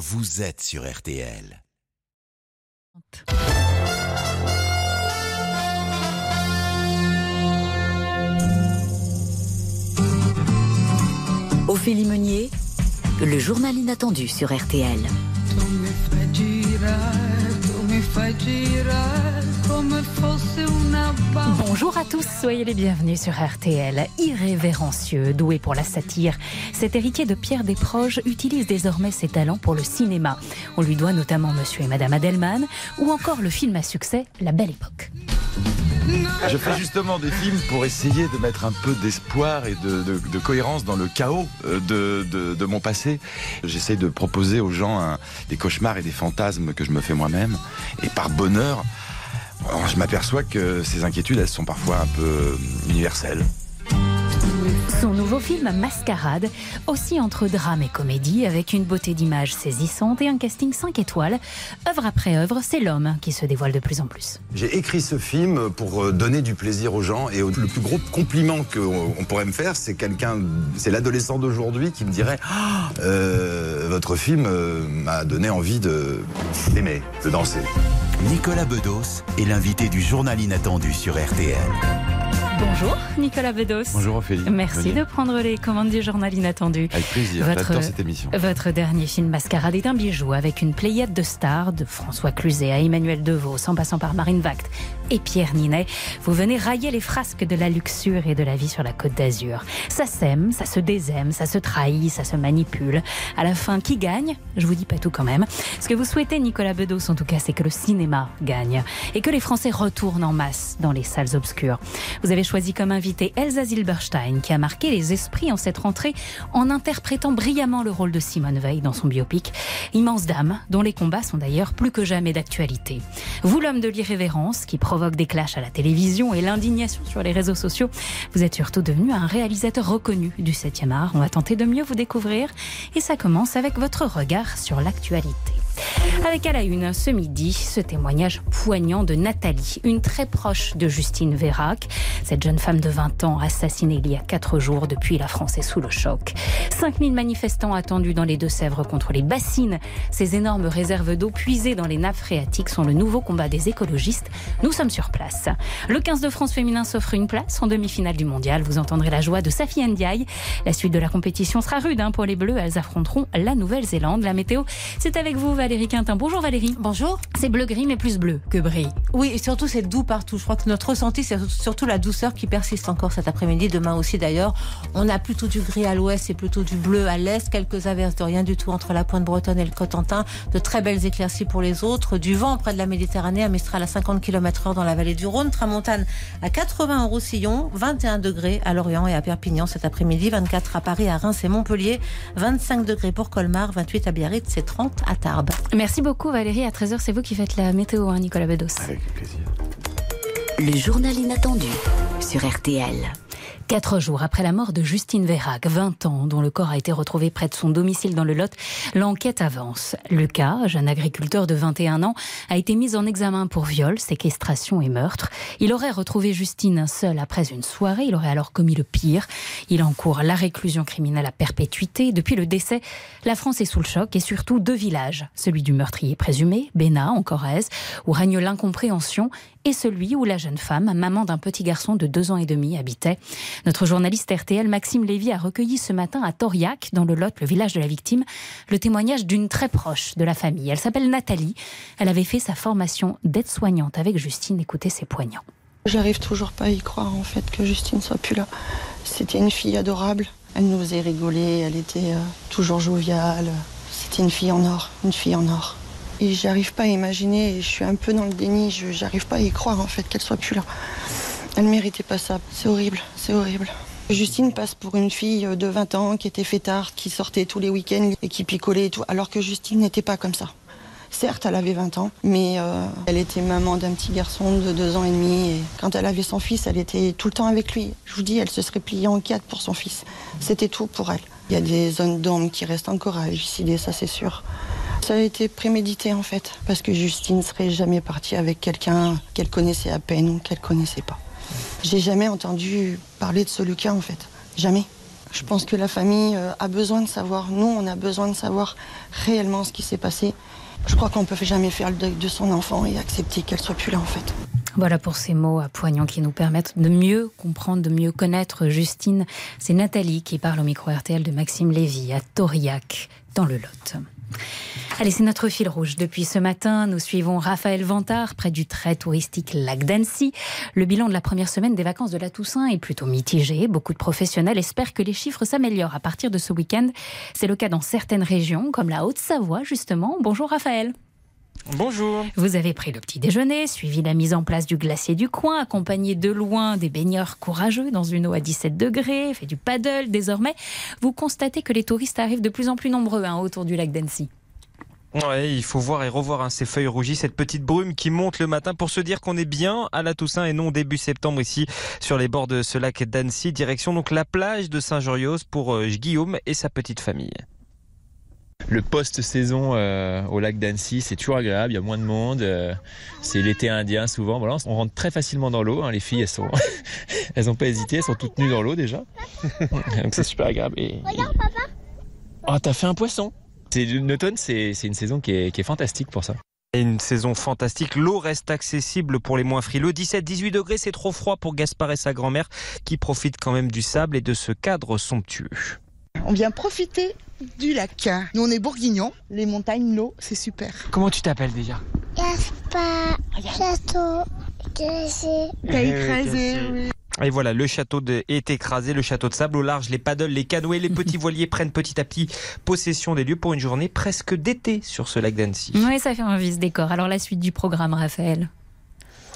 vous êtes sur RTL. Ophélie Meunier, le journal inattendu sur RTL. Bonjour à tous, soyez les bienvenus sur RTL. Irrévérencieux, doué pour la satire, cet héritier de Pierre Desproges utilise désormais ses talents pour le cinéma. On lui doit notamment Monsieur et Madame Adelman ou encore le film à succès La Belle Époque. Je fais justement des films pour essayer de mettre un peu d'espoir et de, cohérence dans le chaos euh, de, mon passé. J'essaye de proposer aux gens des cauchemars et des fantasmes que je me fais moi-même. Et par bonheur, je m'aperçois que ces inquiétudes, elles sont parfois un peu universelles. Son nouveau film Mascarade, aussi entre drame et comédie, avec une beauté d'image saisissante et un casting 5 étoiles. Œuvre après œuvre, c'est l'homme qui se dévoile de plus en plus. J'ai écrit ce film pour euh, donner du plaisir aux gens et le plus gros compliment qu'on pourrait me faire, c'est quelqu'un, c'est l'adolescent d'aujourd'hui qui me dirait ah, euh, Votre film euh, m'a donné envie d'aimer, de danser. Nicolas Bedos est l'invité du journal inattendu sur RTL. Bonjour Nicolas Bedos. Bonjour Ophélie. Merci de prendre les commandes du journal inattendu. Avec plaisir, votre, cette émission. Votre dernier film Mascarade est un bijou avec une pléiade de stars, de François Cluzet à Emmanuel Devaux, en passant par Marine Vact et Pierre Ninet. Vous venez railler les frasques de la luxure et de la vie sur la côte d'Azur. Ça s'aime, ça se désaime, ça se trahit, ça se manipule. À la fin, qui gagne? Je vous dis pas tout quand même. Ce que vous souhaitez, Nicolas Bedos, en tout cas, c'est que le cinéma gagne et que les Français retournent en masse dans les salles obscures. Vous avez choisi comme invité Elsa Zilberstein, qui a marqué les esprits en cette rentrée en interprétant brillamment le rôle de Simone Veil dans son biopic. Immense dame, dont les combats sont d'ailleurs plus que jamais d'actualité. Vous, l'homme de l'irrévérence, qui provoque des clashs à la télévision et l'indignation sur les réseaux sociaux, vous êtes surtout devenu un réalisateur reconnu du 7e art. On va tenter de mieux vous découvrir et ça commence avec votre regard sur l'actualité. Avec à la une ce midi ce témoignage poignant de Nathalie, une très proche de Justine Vérac. Cette jeune femme de 20 ans assassinée il y a 4 jours depuis la France est sous le choc. 5000 manifestants attendus dans les Deux-Sèvres contre les bassines. Ces énormes réserves d'eau puisées dans les nappes phréatiques sont le nouveau combat des écologistes. Nous sommes sur place. Le 15 de France féminin s'offre une place en demi-finale du mondial. Vous entendrez la joie de Safi Ndiaye. La suite de la compétition sera rude hein, pour les Bleus. Elles affronteront la Nouvelle-Zélande. La météo, c'est avec vous Valérie Quintin. Bonjour Valérie. Bonjour. C'est bleu-gris mais plus bleu que bris. Oui, et surtout c'est doux partout. Je crois que notre ressenti, c'est surtout la douceur qui persiste encore cet après-midi, demain aussi d'ailleurs. On a plutôt du gris à l'ouest et plutôt du bleu à l'est. Quelques averses de rien du tout entre la pointe bretonne et le Cotentin. De très belles éclaircies pour les autres. Du vent près de la Méditerranée à Mistral à 50 km h dans la vallée du Rhône. Tramontane à 80 en Roussillon. 21 degrés à Lorient et à Perpignan cet après-midi. 24 à Paris, à Reims et Montpellier. 25 degrés pour Colmar. 28 à Biarritz et 30 à Tarbes. Merci beaucoup Valérie. À 13h, c'est vous qui faites la météo, hein, Nicolas Bedos. Avec plaisir. Le journal inattendu sur RTL. Quatre jours après la mort de Justine Vérac, 20 ans, dont le corps a été retrouvé près de son domicile dans le Lot, l'enquête avance. Lucas, jeune agriculteur de 21 ans, a été mis en examen pour viol, séquestration et meurtre. Il aurait retrouvé Justine seule après une soirée. Il aurait alors commis le pire. Il encourt la réclusion criminelle à perpétuité. Depuis le décès, la France est sous le choc et surtout deux villages. Celui du meurtrier présumé, Béna, en Corrèze, où règne l'incompréhension, et celui où la jeune femme, maman d'un petit garçon de deux ans et demi, habitait. Notre journaliste RTL Maxime Lévy a recueilli ce matin à Toriac, dans le Lot, le village de la victime, le témoignage d'une très proche de la famille. Elle s'appelle Nathalie. Elle avait fait sa formation d'aide-soignante avec Justine. Écoutez, ses poignants. J'arrive toujours pas à y croire en fait que Justine soit plus là. C'était une fille adorable. Elle nous faisait rigoler, elle était euh, toujours joviale. C'était une fille en or, une fille en or. Et j'arrive pas à imaginer, je suis un peu dans le déni, j'arrive pas à y croire en fait qu'elle soit plus là. Elle méritait pas ça. C'est horrible, c'est horrible. Justine passe pour une fille de 20 ans qui était fêtarde, qui sortait tous les week-ends et qui picolait et tout, alors que Justine n'était pas comme ça. Certes, elle avait 20 ans, mais euh, elle était maman d'un petit garçon de 2 ans et demi. Et quand elle avait son fils, elle était tout le temps avec lui. Je vous dis, elle se serait pliée en quatre pour son fils. C'était tout pour elle. Il y a des zones d'ombre qui restent encore à élucider, ça c'est sûr. Ça a été prémédité en fait, parce que Justine serait jamais partie avec quelqu'un qu'elle connaissait à peine ou qu'elle connaissait pas. J'ai jamais entendu parler de ce Lucas en fait, jamais. Je pense que la famille euh, a besoin de savoir, nous on a besoin de savoir réellement ce qui s'est passé. Je crois qu'on ne peut jamais faire le deuil de son enfant et accepter qu'elle soit plus là en fait. Voilà pour ces mots poignants qui nous permettent de mieux comprendre, de mieux connaître Justine. C'est Nathalie qui parle au micro RTL de Maxime Lévy à Toriac, dans le Lot. Allez, c'est notre fil rouge. Depuis ce matin, nous suivons Raphaël Vantard près du très touristique lac d'Annecy. Le bilan de la première semaine des vacances de la Toussaint est plutôt mitigé. Beaucoup de professionnels espèrent que les chiffres s'améliorent à partir de ce week-end. C'est le cas dans certaines régions, comme la Haute-Savoie, justement. Bonjour Raphaël. Bonjour. Vous avez pris le petit déjeuner, suivi la mise en place du glacier du coin, accompagné de loin des baigneurs courageux dans une eau à 17 degrés, fait du paddle désormais. Vous constatez que les touristes arrivent de plus en plus nombreux hein, autour du lac d'Annecy. Ouais, il faut voir et revoir hein, ces feuilles rougies, cette petite brume qui monte le matin pour se dire qu'on est bien à la Toussaint et non début septembre ici sur les bords de ce lac d'Annecy. Direction donc la plage de Saint-Jorios pour euh, Guillaume et sa petite famille. Le post-saison euh, au lac d'Annecy, c'est toujours agréable, il y a moins de monde. Euh, c'est l'été indien souvent. Voilà, on rentre très facilement dans l'eau. Hein, les filles, elles sont, elles n'ont pas hésité, elles sont toutes nues dans l'eau déjà. Donc c'est super agréable. Et, Regarde, papa. Oh, t'as fait un poisson. L'automne, c'est une saison qui est, fantastique pour ça. Une saison fantastique. L'eau reste accessible pour les moins frileux. 17-18 degrés, c'est trop froid pour Gaspard et sa grand-mère qui profitent quand même du sable et de ce cadre somptueux. On vient profiter du lac. Nous, on est bourguignons. Les montagnes, l'eau, c'est super. Comment tu t'appelles déjà Gaspard, château, écrasé. T'as écrasé, oui. Et voilà, le château est écrasé, le château de sable au large, les paddles, les canoës, les petits voiliers prennent petit à petit possession des lieux pour une journée presque d'été sur ce lac d'Annecy. Oui, ça fait envie ce décor. Alors la suite du programme, Raphaël?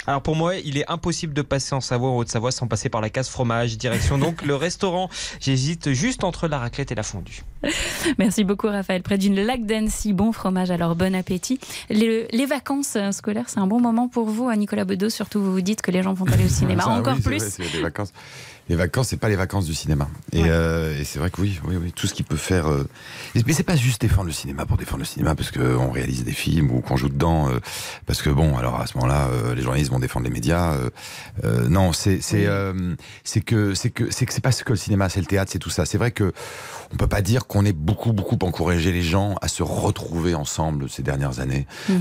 Alors pour moi, il est impossible de passer en Savoie ou Haute-Savoie sans passer par la case fromage. Direction donc le restaurant. J'hésite juste entre la raclette et la fondue. Merci beaucoup Raphaël. Près d'une lac d'Annecy, bon fromage, alors bon appétit. Les, vacances scolaires, c'est un bon moment pour vous, à Nicolas Bedos, surtout vous vous dites que les gens vont aller au cinéma encore plus. les vacances les vacances, c'est pas les vacances du cinéma. Euh, et, c'est vrai que oui, oui, oui, tout ce qui peut faire. Euh... Mais c'est pas juste défendre le cinéma pour défendre le cinéma, parce qu'on réalise des films ou qu'on joue dedans. Euh, parce que bon, alors à ce moment-là, euh, les journalistes vont défendre les médias. non, c'est que c'est que c'est que c'est pas ce que le cinéma, c'est le théâtre, c'est tout ça. C'est vrai que on peut pas dire qu'on ait beaucoup beaucoup encouragé les gens à se retrouver ensemble ces dernières années. Mmh.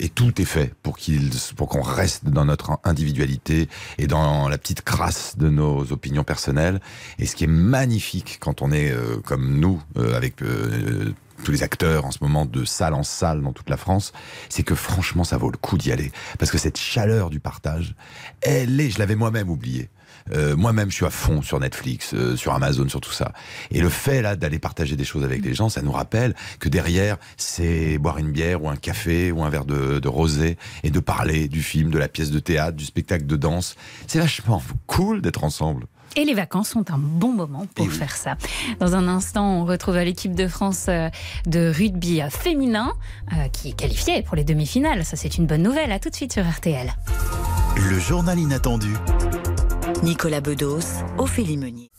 et tout est fait pour qu'ils pour qu'on reste dans notre individualité et dans la petite crasse de nos opinion personnelle. Et ce qui est magnifique quand on est euh, comme nous, euh, avec euh, tous les acteurs en ce moment de salle en salle dans toute la France, c'est que franchement ça vaut le coup d'y aller. Parce que cette chaleur du partage, elle est, je l'avais moi-même oublié. moi-même, je suis à fond sur Netflix, sur Amazon, sur tout ça. Et le fait là d'aller partager des choses avec les gens, ça nous rappelle que derrière, c'est boire une bière ou un café ou un verre de, de rosé et de parler du film, de la pièce de théâtre, du spectacle de danse. C'est vachement cool d'être ensemble. Et les vacances sont un bon moment pour faire ça. Dans un instant, on retrouve l'équipe de France euh, de rugby féminin euh, qui est qualifiée pour les demi-finales. Ça, c'est une bonne nouvelle. À tout de suite sur RTL. Le journal inattendu. Nicolas Bedos, Ophélie Meunier.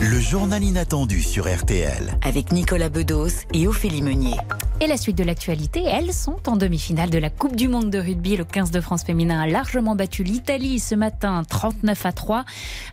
Le journal inattendu sur RTL. Avec Nicolas Bedos et Ophélie Meunier. Et la suite de l'actualité, elles sont en demi-finale de la Coupe du Monde de rugby. Le 15 de France féminin a largement battu l'Italie ce matin 39 à 3.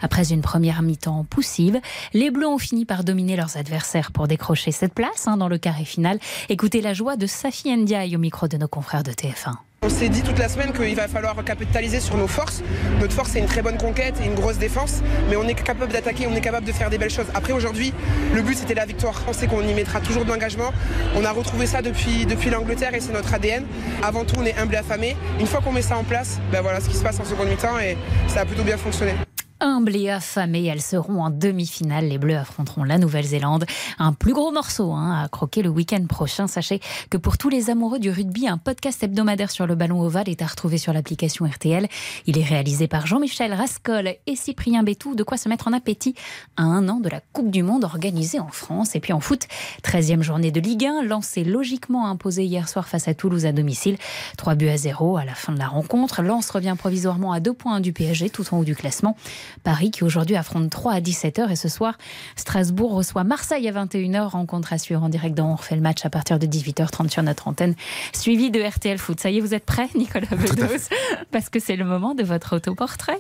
Après une première mi-temps poussive, les Bleus ont fini par dominer leurs adversaires pour décrocher cette place hein, dans le carré final. Écoutez la joie de Safi Ndiaye au micro de nos confrères de TF1. On s'est dit toute la semaine qu'il va falloir capitaliser sur nos forces. Notre force, c'est une très bonne conquête et une grosse défense, mais on est capable d'attaquer, on est capable de faire des belles choses. Après, aujourd'hui, le but, c'était la victoire. On sait qu'on y mettra toujours de l'engagement. On a retrouvé ça depuis, l'Angleterre et c'est notre ADN. Avant tout, on est humble et affamé. Une fois qu'on met ça en place, ben voilà ce qui se passe en seconde mi-temps et ça a plutôt bien fonctionné. Humbles et affamées, elles seront en demi-finale. Les Bleus affronteront la Nouvelle-Zélande. Un plus gros morceau hein, à croquer le week-end prochain. Sachez que pour tous les amoureux du rugby, un podcast hebdomadaire sur le ballon ovale est à retrouver sur l'application RTL. Il est réalisé par Jean-Michel Rascol et Cyprien Bétou. De quoi se mettre en appétit à un an de la Coupe du Monde organisée en France. Et puis en foot, 13e journée de Ligue 1, lancée logiquement imposée hier soir face à Toulouse à domicile. 3 buts à 0 à la fin de la rencontre. Lens revient provisoirement à deux points du PSG, tout en haut du classement. Paris qui aujourd'hui affronte 3 à 17h et ce soir Strasbourg reçoit Marseille à 21h. Rencontre à suivre en direct dans On refait le match à partir de 18h30 sur notre antenne, suivi de RTL Foot. Ça y est, vous êtes prêts, Nicolas Bedos? Parce que c'est le moment de votre autoportrait.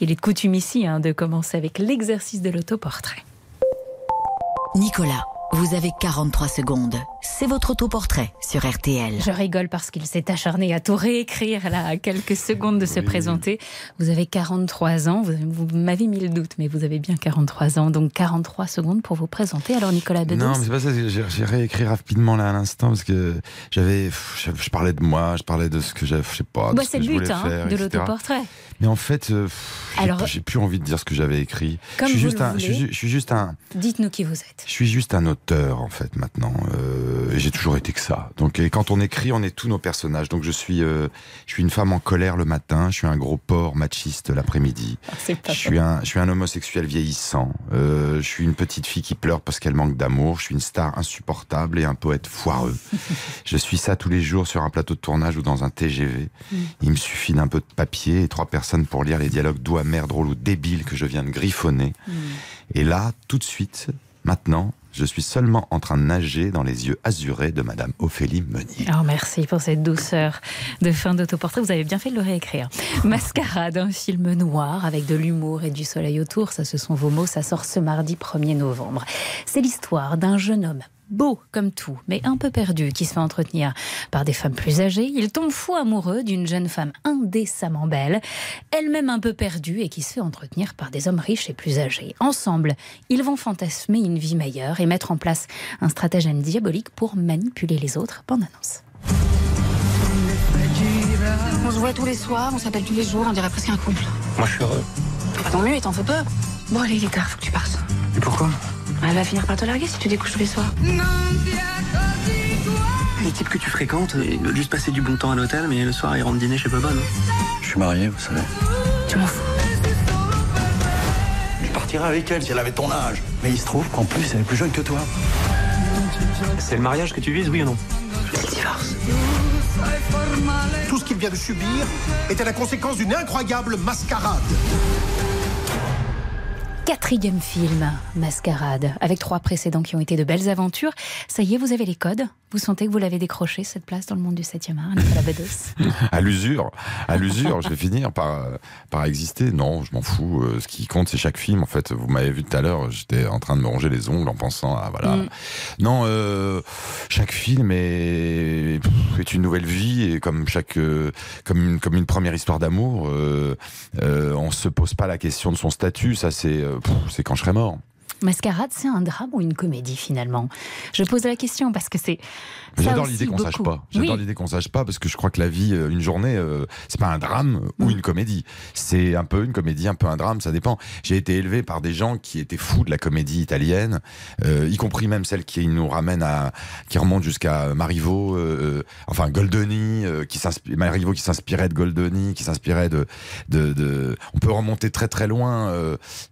Il est de coutume ici hein, de commencer avec l'exercice de l'autoportrait. Nicolas, vous avez 43 secondes. C'est votre autoportrait sur RTL. Je rigole parce qu'il s'est acharné à tout réécrire là, à quelques secondes de se présenter. Vous avez 43 ans, vous, vous m'avez mis le doute, mais vous avez bien 43 ans, donc 43 secondes pour vous présenter. Alors Nicolas Bedos Non, mais c'est pas ça, j'ai j'ai réécrit rapidement là à l'instant parce que j'avais. Je, je parlais de moi, je parlais de ce que j'avais, je sais pas. de Bah, ce c'est que le je but hein, faire, de etc. l'autoportrait. Mais en fait, euh, pff, j'ai Alors- plus- j'ai plus envie de dire ce que j'avais écrit. Comme je suis vous juste le un, je voulez. suis, je suis juste un, Dites-nous qui vous êtes. je suis juste un auteur en fait maintenant. Euh, et j'ai toujours été que ça. Donc et quand on écrit, on est tous nos personnages. Donc je suis, euh, je suis une femme en colère le matin. Je suis un gros porc machiste l'après-midi. Pas Je suis un, je suis un homosexuel vieillissant. Euh, je suis une petite fille qui pleure parce qu'elle manque d'amour. Je suis une star insupportable et un poète foireux. je suis ça tous les jours sur un plateau de tournage ou dans un TGV. Il me suffit d'un peu de papier et trois personnes pour lire les dialogues doux, amers, drôles ou débiles que je viens de griffonner. Et là, tout de suite, maintenant, je suis seulement en train de nager dans les yeux azurés de Madame Ophélie Meunier. Oh, merci pour cette douceur de fin d'autoportrait. Vous avez bien fait de le réécrire. Mascarade, un film noir avec de l'humour et du soleil autour. Ça, ce sont vos mots. Ça sort ce mardi 1er novembre. C'est l'histoire d'un jeune homme beau comme tout, mais un peu perdu, qui se fait entretenir par des femmes plus âgées. Il tombe fou amoureux d'une jeune femme indécemment belle, elle-même un peu perdue et qui se fait entretenir par des hommes riches et plus âgés. Ensemble, ils vont fantasmer une vie meilleure et mettre en place un stratagème diabolique pour manipuler les autres. Bande annonce. On se voit tous les soirs, on s'appelle tous les jours, on dirait presque un couple. Moi, je suis heureux. Bah, tant mieux, et t'en fais peu. Bon, allez, il est tard, faut que tu partes. Et pourquoi? Elle va finir par te larguer si tu découches tous les soirs. Les types que tu fréquentes, ils veulent juste passer du bon temps à l'hôtel, mais le soir, ils rentrent dîner chez Bobonne. Je suis marié, vous savez. Tu m'en fous. Je partirais avec elle si elle avait ton âge. Mais il se trouve qu'en plus, elle est plus jeune que toi. C'est le mariage que tu vises, oui ou non? C'est le divorce. Tout ce qu'il vient de subir était la conséquence d'une incroyable mascarade. Quatrième film, Mascarade, avec trois précédents qui ont été de belles aventures. Ça y est, vous avez les codes Vous sentez que vous l'avez décroché, cette place dans le monde du 7e art, Nicolas Bedos? À l'usure, à l'usure, je vais finir par, euh, par exister. Non, je m'en fous. Euh, Ce qui compte, c'est chaque film. En fait, vous m'avez vu tout à l'heure, j'étais en train de me ronger les ongles en pensant à voilà. Mm. Non, euh, chaque film est, est une nouvelle vie et comme chaque, euh, comme une, première histoire d'amour, euh, euh, on se pose pas la question de son statut. Ça, c'est, euh, c'est quand je serai mort. Mascarade, c'est un drame ou une comédie finalement? Je pose la question parce que c'est. J'adore l'idée qu'on sache pas. J'adore Oui. l'idée qu'on sache pas parce que je crois que la vie, euh, une journée, euh, c'est pas un drame ou une comédie. C'est un peu une comédie, un peu un drame, ça dépend. J'ai été élevé par des gens qui étaient fous de la comédie italienne, euh, y compris même celle qui nous ramène à, qui remonte jusqu'à Marivaux, euh, enfin Goldoni, qui s'inspire, Marivaux qui s'inspirait de Goldoni, qui s'inspirait de, de, de, on peut remonter très très loin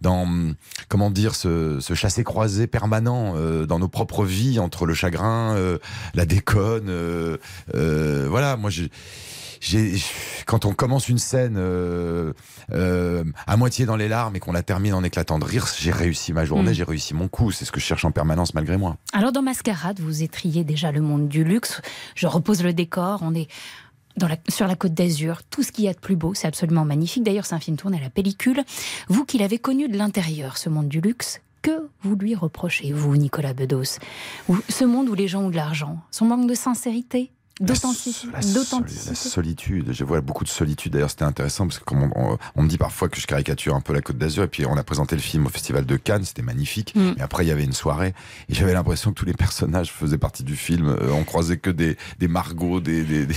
dans, comment dire, ce, ce chassé-croisé permanent euh, dans nos propres vies entre le chagrin, euh, la déconne, euh, voilà, moi j'ai j'ai, quand on commence une scène euh, euh, à moitié dans les larmes et qu'on la termine en éclatant de rire, j'ai réussi ma journée, Mm. j'ai réussi mon coup. C'est ce que je cherche en permanence malgré moi. Alors dans Mascarade, vous étriez déjà le monde du luxe. Je repose le décor. On est dans la- sur la côte d'Azur. Tout ce qu'il y a de plus beau, c'est absolument magnifique. D'ailleurs, c'est un film tourné à la pellicule. Vous qui l'avez connu de l'intérieur, ce monde du luxe, que vous lui reprochez, vous, Nicolas Bedos. Ce monde où les gens ont de l'argent, son manque de sincérité, d'authenticité. La, sol- la solitude. Je vois beaucoup de solitude. D'ailleurs, c'était intéressant parce que comme on, on- on me dit parfois que je caricature un peu la Côte d'Azur. Et puis, on a présenté le film au Festival de Cannes. C'était magnifique. Mm. Et après, il y avait une soirée. Et j'avais l'impression que tous les personnages faisaient partie du film. Euh, on croisait que des, des Margot, des, des, des,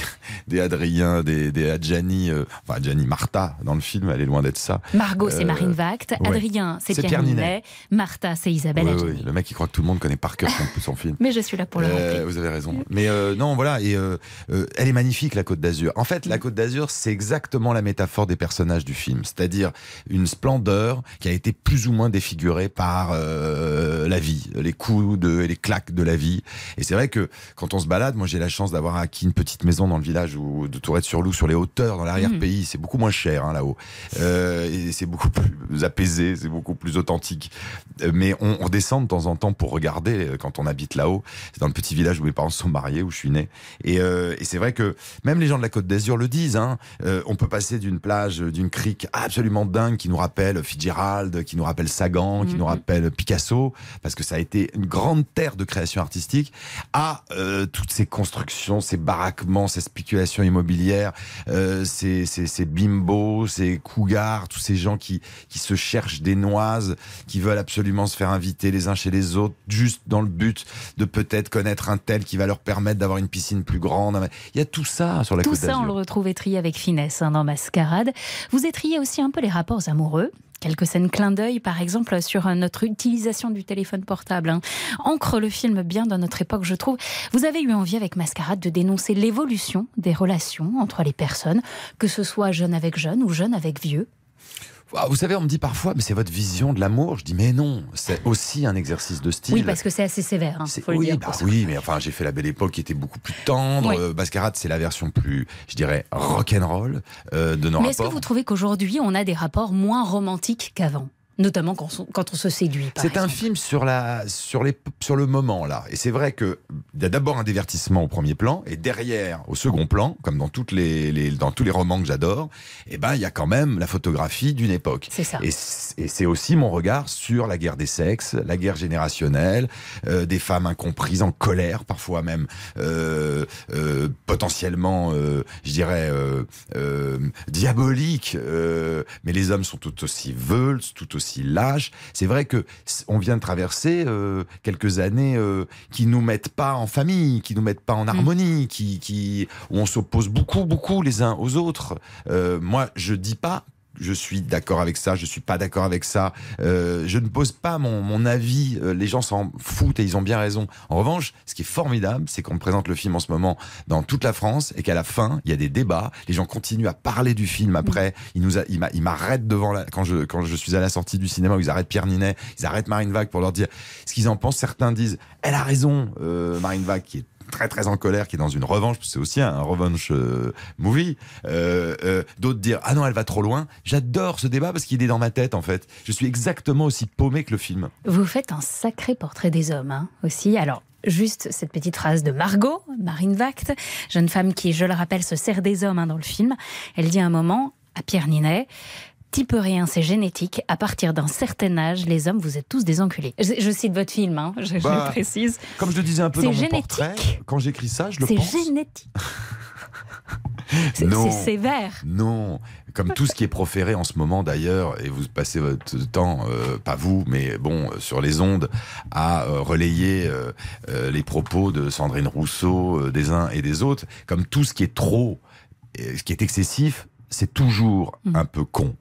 des Adrien, des, des Adjani. euh, enfin, Adjani Martha dans le film. Elle est loin d'être ça. Margot, c'est Euh, Marine Vact. ouais. Adrien, c'est Pierre, Pierre Ninet. Martha, c'est Isabelle Ouais, le mec, il croit que tout le monde connaît par cœur son, son film. Mais je suis là pour le Euh, rappeler. vous avez raison. Mais euh, non, voilà. Et euh, euh, elle est magnifique, la Côte d'Azur. En fait, la Côte d'Azur, c'est exactement la métaphore des personnages du film, c'est-à-dire une splendeur qui a été plus ou moins défigurée par euh, la vie, les coups de, et les claques de la vie. Et c'est vrai que quand on se balade, moi j'ai la chance d'avoir acquis une petite maison dans le village ou de Tourette-sur-Loup, sur les hauteurs, dans l'arrière-pays. C'est beaucoup moins cher hein, là-haut. Et c'est beaucoup plus apaisé, c'est beaucoup plus authentique. Mais on, on descend de temps en temps pour regarder quand on habite là-haut. C'est dans le petit village où mes parents se sont mariés, où je suis né. Et Et, euh, et c'est vrai que même les gens de la Côte d'Azur le disent. Hein, euh, on peut passer d'une plage, d'une crique absolument dingue qui nous rappelle Fitzgerald, qui nous rappelle Sagan, qui nous rappelle Picasso, parce que ça a été une grande terre de création artistique, à euh, toutes ces constructions, ces baraquements, ces spéculations immobilières, euh, ces, ces, ces bimbos, ces cougars, tous ces gens qui, qui se cherchent des noises, qui veulent absolument se faire inviter les uns chez les autres, juste dans le but de peut-être connaître un tel qui va leur permettre d'avoir une piscine plus grande. Il y a tout ça sur la Tout Côte ça, on le retrouve étrié avec finesse hein, dans Mascarade. Vous étriez aussi un peu les rapports amoureux. Quelques scènes clin d'œil, par exemple, sur euh, notre utilisation du téléphone portable. hein. Ancre le film bien dans notre époque, je trouve. Vous avez eu envie avec Mascarade de dénoncer l'évolution des relations entre les personnes, que ce soit jeune avec jeune ou jeune avec vieux. Vous savez, on me dit parfois, mais c'est votre vision de l'amour. Je dis, mais non, c'est aussi un exercice de style. Oui, parce que c'est assez sévère, hein, C'est- faut le oui, dire. bah oui, mais enfin, j'ai fait la belle époque qui était beaucoup plus tendre. Oui. Euh, Mascarade, c'est la version plus, je dirais, rock'n'roll euh, de nos Mais est-ce que vous trouvez qu'aujourd'hui, on a des rapports moins romantiques qu'avant? Notamment quand on, quand on se séduit. C'est un film sur, la, sur, les, sur le moment, là. Et c'est vrai qu'il y a d'abord un divertissement au premier plan, et derrière, au second plan, comme dans, toutes les, les- dans tous les romans que j'adore, eh ben, il y a quand même la photographie d'une époque. C'est ça. Et c'est aussi mon regard sur la guerre des sexes, la guerre générationnelle, euh, des femmes incomprises, en colère, parfois même euh, euh, potentiellement, je dirais, diaboliques. mais les hommes sont tout aussi veulent, tout aussi lâches. C'est vrai que on vient de traverser euh, quelques années euh, qui nous mettent pas en famille, qui nous mettent pas en harmonie, qui, qui où on s'oppose beaucoup, beaucoup les uns aux autres. Euh, moi, je dis pas je suis d'accord avec ça, je suis pas d'accord avec ça. Euh, je ne pose pas mon, mon avis. euh, les gens s'en foutent et ils ont bien raison. En revanche, ce qui est formidable, c'est qu'on présente le film en ce moment dans toute la France et qu'à la fin, il y a des débats. Les gens continuent à parler du film après. Ils nous, a- ils m'arrêtent devant la, quand je quand je suis à la sortie du cinéma, où ils arrêtent Pierre Ninet, ils arrêtent Marine Vague pour leur dire ce qu'ils en pensent. Certains disent, elle a raison, euh, Marine Vague, qui est très très en colère, qui est dans une revanche, c'est aussi un revenge euh, movie. Euh, euh, D'autres dire ah non elle va trop loin. J'adore ce débat parce qu'il est dans ma tête en fait. Je suis exactement aussi paumé que le film. Vous faites un sacré portrait des hommes hein, aussi. Alors, juste cette petite phrase de Margot, Marine Vact, jeune femme qui, je le rappelle, se sert des hommes hein, dans le film. Elle dit un moment à Pierre Ninet Type rien, c'est génétique. À partir d'un certain âge, les hommes, vous êtes tous des enculés. Je, je cite votre film, hein, je, je Bah, le précise. Comme je le disais un peu C'est dans mon génétique. portrait, quand j'écris ça, je le C'est pense. génétique. C'est Non. c'est sévère. Non, comme tout ce qui est proféré en ce moment d'ailleurs, et vous passez votre temps, euh, pas vous, mais bon, euh, sur les ondes, à euh, relayer euh, les propos de Sandrine Rousseau, des uns et des autres, comme tout ce qui est trop, ce qui est excessif, c'est toujours un peu con.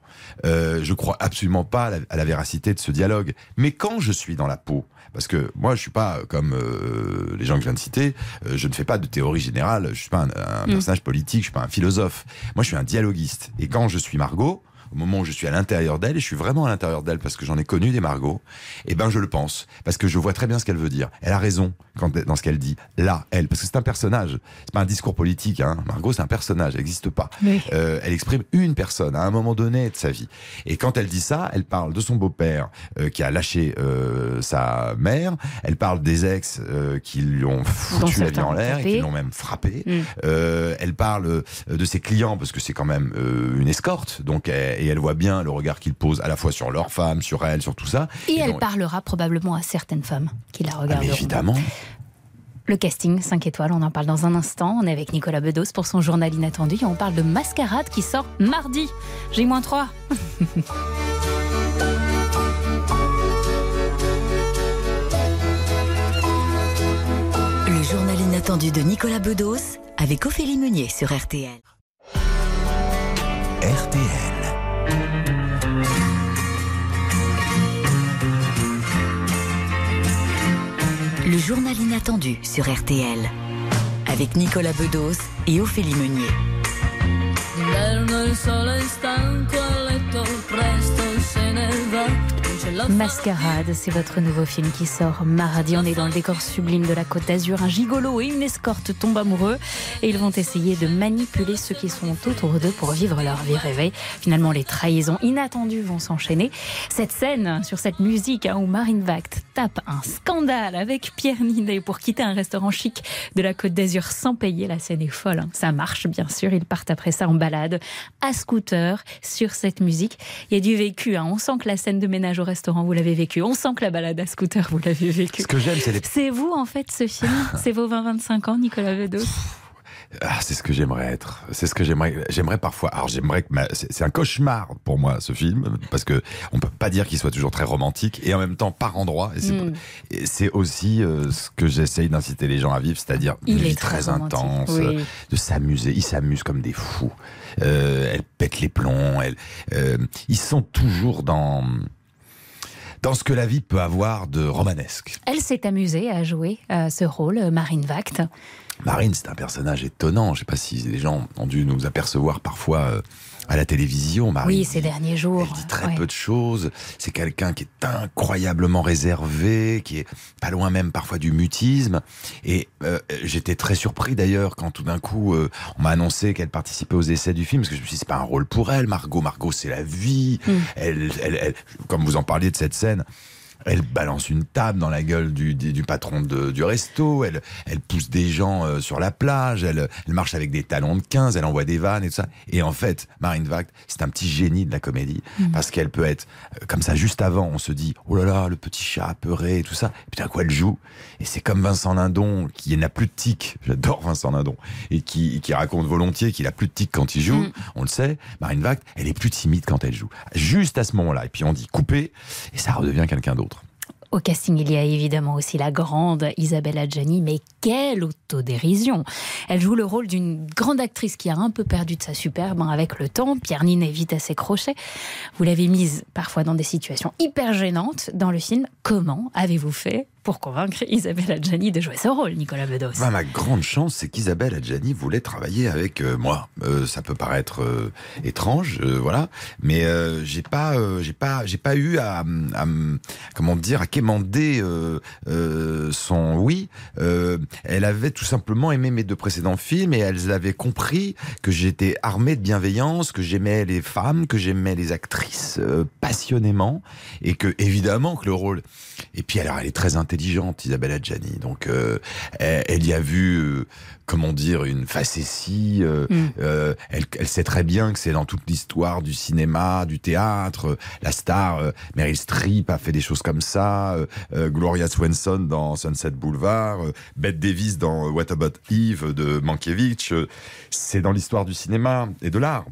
Euh, je crois absolument pas à la, à la véracité de ce dialogue. Mais quand je suis dans la peau, parce que moi je suis pas comme euh, les gens que je viens de citer, euh, je ne fais pas de théorie générale, je suis pas un, un Mm. personnage politique, je suis pas un philosophe. Moi je suis un dialoguiste. Et quand je suis Margot, au moment où je suis à l'intérieur d'elle, et je suis vraiment à l'intérieur d'elle parce que j'en ai connu des Margot, et ben je le pense parce que je vois très bien ce qu'elle veut dire. Elle a raison quand dans ce qu'elle dit. Là, elle, parce que c'est un personnage, c'est pas un discours politique. Hein. Margot, c'est un personnage, elle n'existe pas. Oui. Euh, elle exprime une personne à un moment donné de sa vie. Et quand elle dit ça, elle parle de son beau-père euh, qui a lâché euh, sa mère. Elle parle des ex euh, qui lui ont foutu la vie en l'air et qui l'ont même frappé. Mm. Euh, elle parle euh, de ses clients parce que c'est quand même euh, une escorte. Donc, elle- et elle voit bien le regard qu'il pose à la fois sur leur femme, sur elle, sur tout ça. Et, elle donc- parlera probablement à certaines femmes qui la Ah, regardent. évidemment. Le casting 5 étoiles, on en parle dans un instant. On est avec Nicolas Bedos pour son journal inattendu et on parle de Mascarade qui sort mardi. J-3. Le journal inattendu de Nicolas Bedos avec Ophélie Meunier sur RTL. RTL. Le journal inattendu sur RTL avec Nicolas Bedos et Ophélie Meunier. Mascarade, c'est votre nouveau film qui sort mardi. On est dans le décor sublime de la Côte d'Azur. Un gigolo et une escorte tombent amoureux et ils vont essayer de manipuler ceux qui sont autour d'eux pour vivre leur vie rêvée. Finalement, les trahisons inattendues vont s'enchaîner. Cette scène sur cette musique hein, où Marine Vact tape un scandale avec Pierre Ninet pour quitter un restaurant chic de la Côte d'Azur sans payer, la scène est folle. hein. Ça marche, bien sûr. Ils partent après ça en balade à scooter sur cette musique. Il y a du vécu. hein. On sent que la scène de ménage au restaurant, vous l'avez vécu. On sent que la balade à scooter, vous l'avez vécu. Ce que j'aime, c'est les C'est vous, en fait, ce film? C'est vos 20-25 ans, Nicolas Bedos? Ah, c'est ce que j'aimerais être. C'est ce que j'aimerais. J'aimerais parfois. Alors j'aimerais que ma- c'est un cauchemar pour moi ce film parce que on peut pas dire qu'il soit toujours très romantique et en même temps par endroit. Et c'est aussi euh, ce que j'essaye d'inciter les gens à vivre, c'est-à-dire une vie très intense, oui. de s'amuser. Ils s'amusent comme des fous. Euh, elles pètent les plombs. Elles, euh, ils sont toujours dans dans ce que la vie peut avoir de romanesque. Elle s'est amusée à jouer euh, ce rôle, euh, Marine Vact. Marine, c'est un personnage étonnant. Je sais pas si les gens ont dû nous apercevoir parfois euh, à la télévision. Marine Oui, ces derniers jours. dit très Ouais. peu de choses. C'est quelqu'un qui est incroyablement réservé, qui est pas loin même parfois du mutisme. Et euh, j'étais très surpris d'ailleurs quand tout d'un coup euh, on m'a annoncé qu'elle participait aux essais du film, parce que je me suis dit c'est pas un rôle pour elle. Margot, Margot, c'est la vie. Mm. Elle, elle, elle- comme vous en parliez de cette scène. Elle balance une table dans la gueule du, du, du patron de- du resto, elle, elle pousse des gens euh, sur la plage, elle, elle marche avec des talons de 15, elle envoie des vannes et tout ça. Et en fait, Marine Vact, c'est un petit génie de la comédie, Mhm. parce qu'elle peut être euh, comme ça juste avant, on se dit, oh là là, le petit chat apeuré et tout ça. Et puis d'un coup, elle joue. Et c'est comme Vincent Lindon, qui n'a plus de tic, j'adore Vincent Lindon, et qui, qui raconte volontiers qu'il a plus de tic quand il joue, Mhm. on le sait. Marine Vact, elle est plus timide quand elle joue. Juste à ce moment-là. Et puis on dit couper, et ça redevient quelqu'un d'autre. Au casting, il y a évidemment aussi la grande Isabelle Adjani, mais quelle autodérision Elle joue le rôle d'une grande actrice qui a un peu perdu de sa superbe hein, avec le temps. Pierre Ninet vite à ses crochets. Vous l'avez mise parfois dans des situations hyper gênantes dans le film. Comment avez-vous fait pour convaincre Isabelle Adjani de jouer ce rôle, Nicolas Bedos Bah, ma grande chance, c'est qu'Isabelle Adjani voulait travailler avec euh, moi. Euh, ça peut paraître euh, étrange, euh, voilà, mais euh, j'ai pas, j'ai pas, j'ai pas eu à, à comment dire, à quémander son oui. Elle avait tout simplement aimé mes deux précédents films et elle avait compris que j'étais armé de bienveillance, que j'aimais les femmes, que j'aimais les actrices passionnément et que évidemment que le rôle. Et puis alors, elle est très intelligente, Isabelle Adjani. Donc, euh, elle, elle y a vu, euh, comment dire, une facétie. euh, Mm. elle, elle sait très bien que c'est dans toute l'histoire du cinéma, du théâtre. la star Meryl Streep a fait des choses comme ça. Gloria Swanson dans Sunset Boulevard. Bette Davis dans What About Eve de Mankiewicz. c'est dans l'histoire du cinéma et de l'art.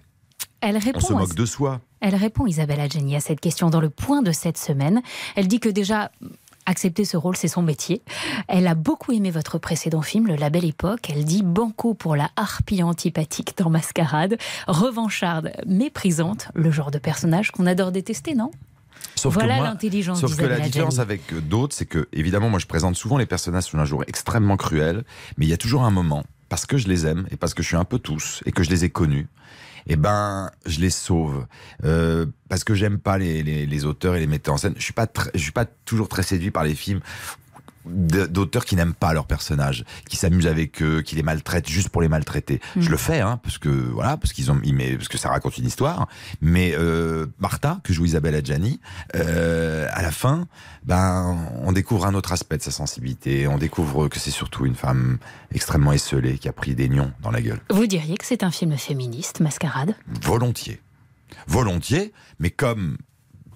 Elle On répond se à moque de soi. Elle répond, Isabelle Adjani, à cette question dans le point de cette semaine. Elle dit que déjà, accepter ce rôle, c'est son métier. Elle a beaucoup aimé votre précédent film, Le La Belle Époque. Elle dit banco pour la harpie antipathique dans Mascarade, revancharde, méprisante, le genre de personnage qu'on adore détester, non? Sauf Voilà l'intelligence Sauf que la différence avec d'autres, c'est que, évidemment, moi je présente souvent les personnages sous un jour extrêmement cruel, mais il y a toujours un moment, parce que je les aime et parce que je suis un peu tous et que je les ai connus, eh ben, je les sauve. Euh, parce que j'aime pas les, les, auteurs et les metteurs en scène. Je suis pas, je suis pas toujours très séduit par les films d'auteurs qui n'aiment pas leurs personnages, qui s'amusent avec eux, qui les maltraitent juste pour les maltraiter. Mm. Je le fais, hein, parce que voilà, parce qu'ils ont, ils parce que ça raconte une histoire. Mais euh, Martha, que joue Isabelle Adjani, euh, à la fin, ben, on découvre un autre aspect de sa sensibilité. On découvre que c'est surtout une femme extrêmement esselée qui a pris des nions dans la gueule. Vous diriez que c'est un film féministe, Mascarade? Volontiers. Volontiers, mais comme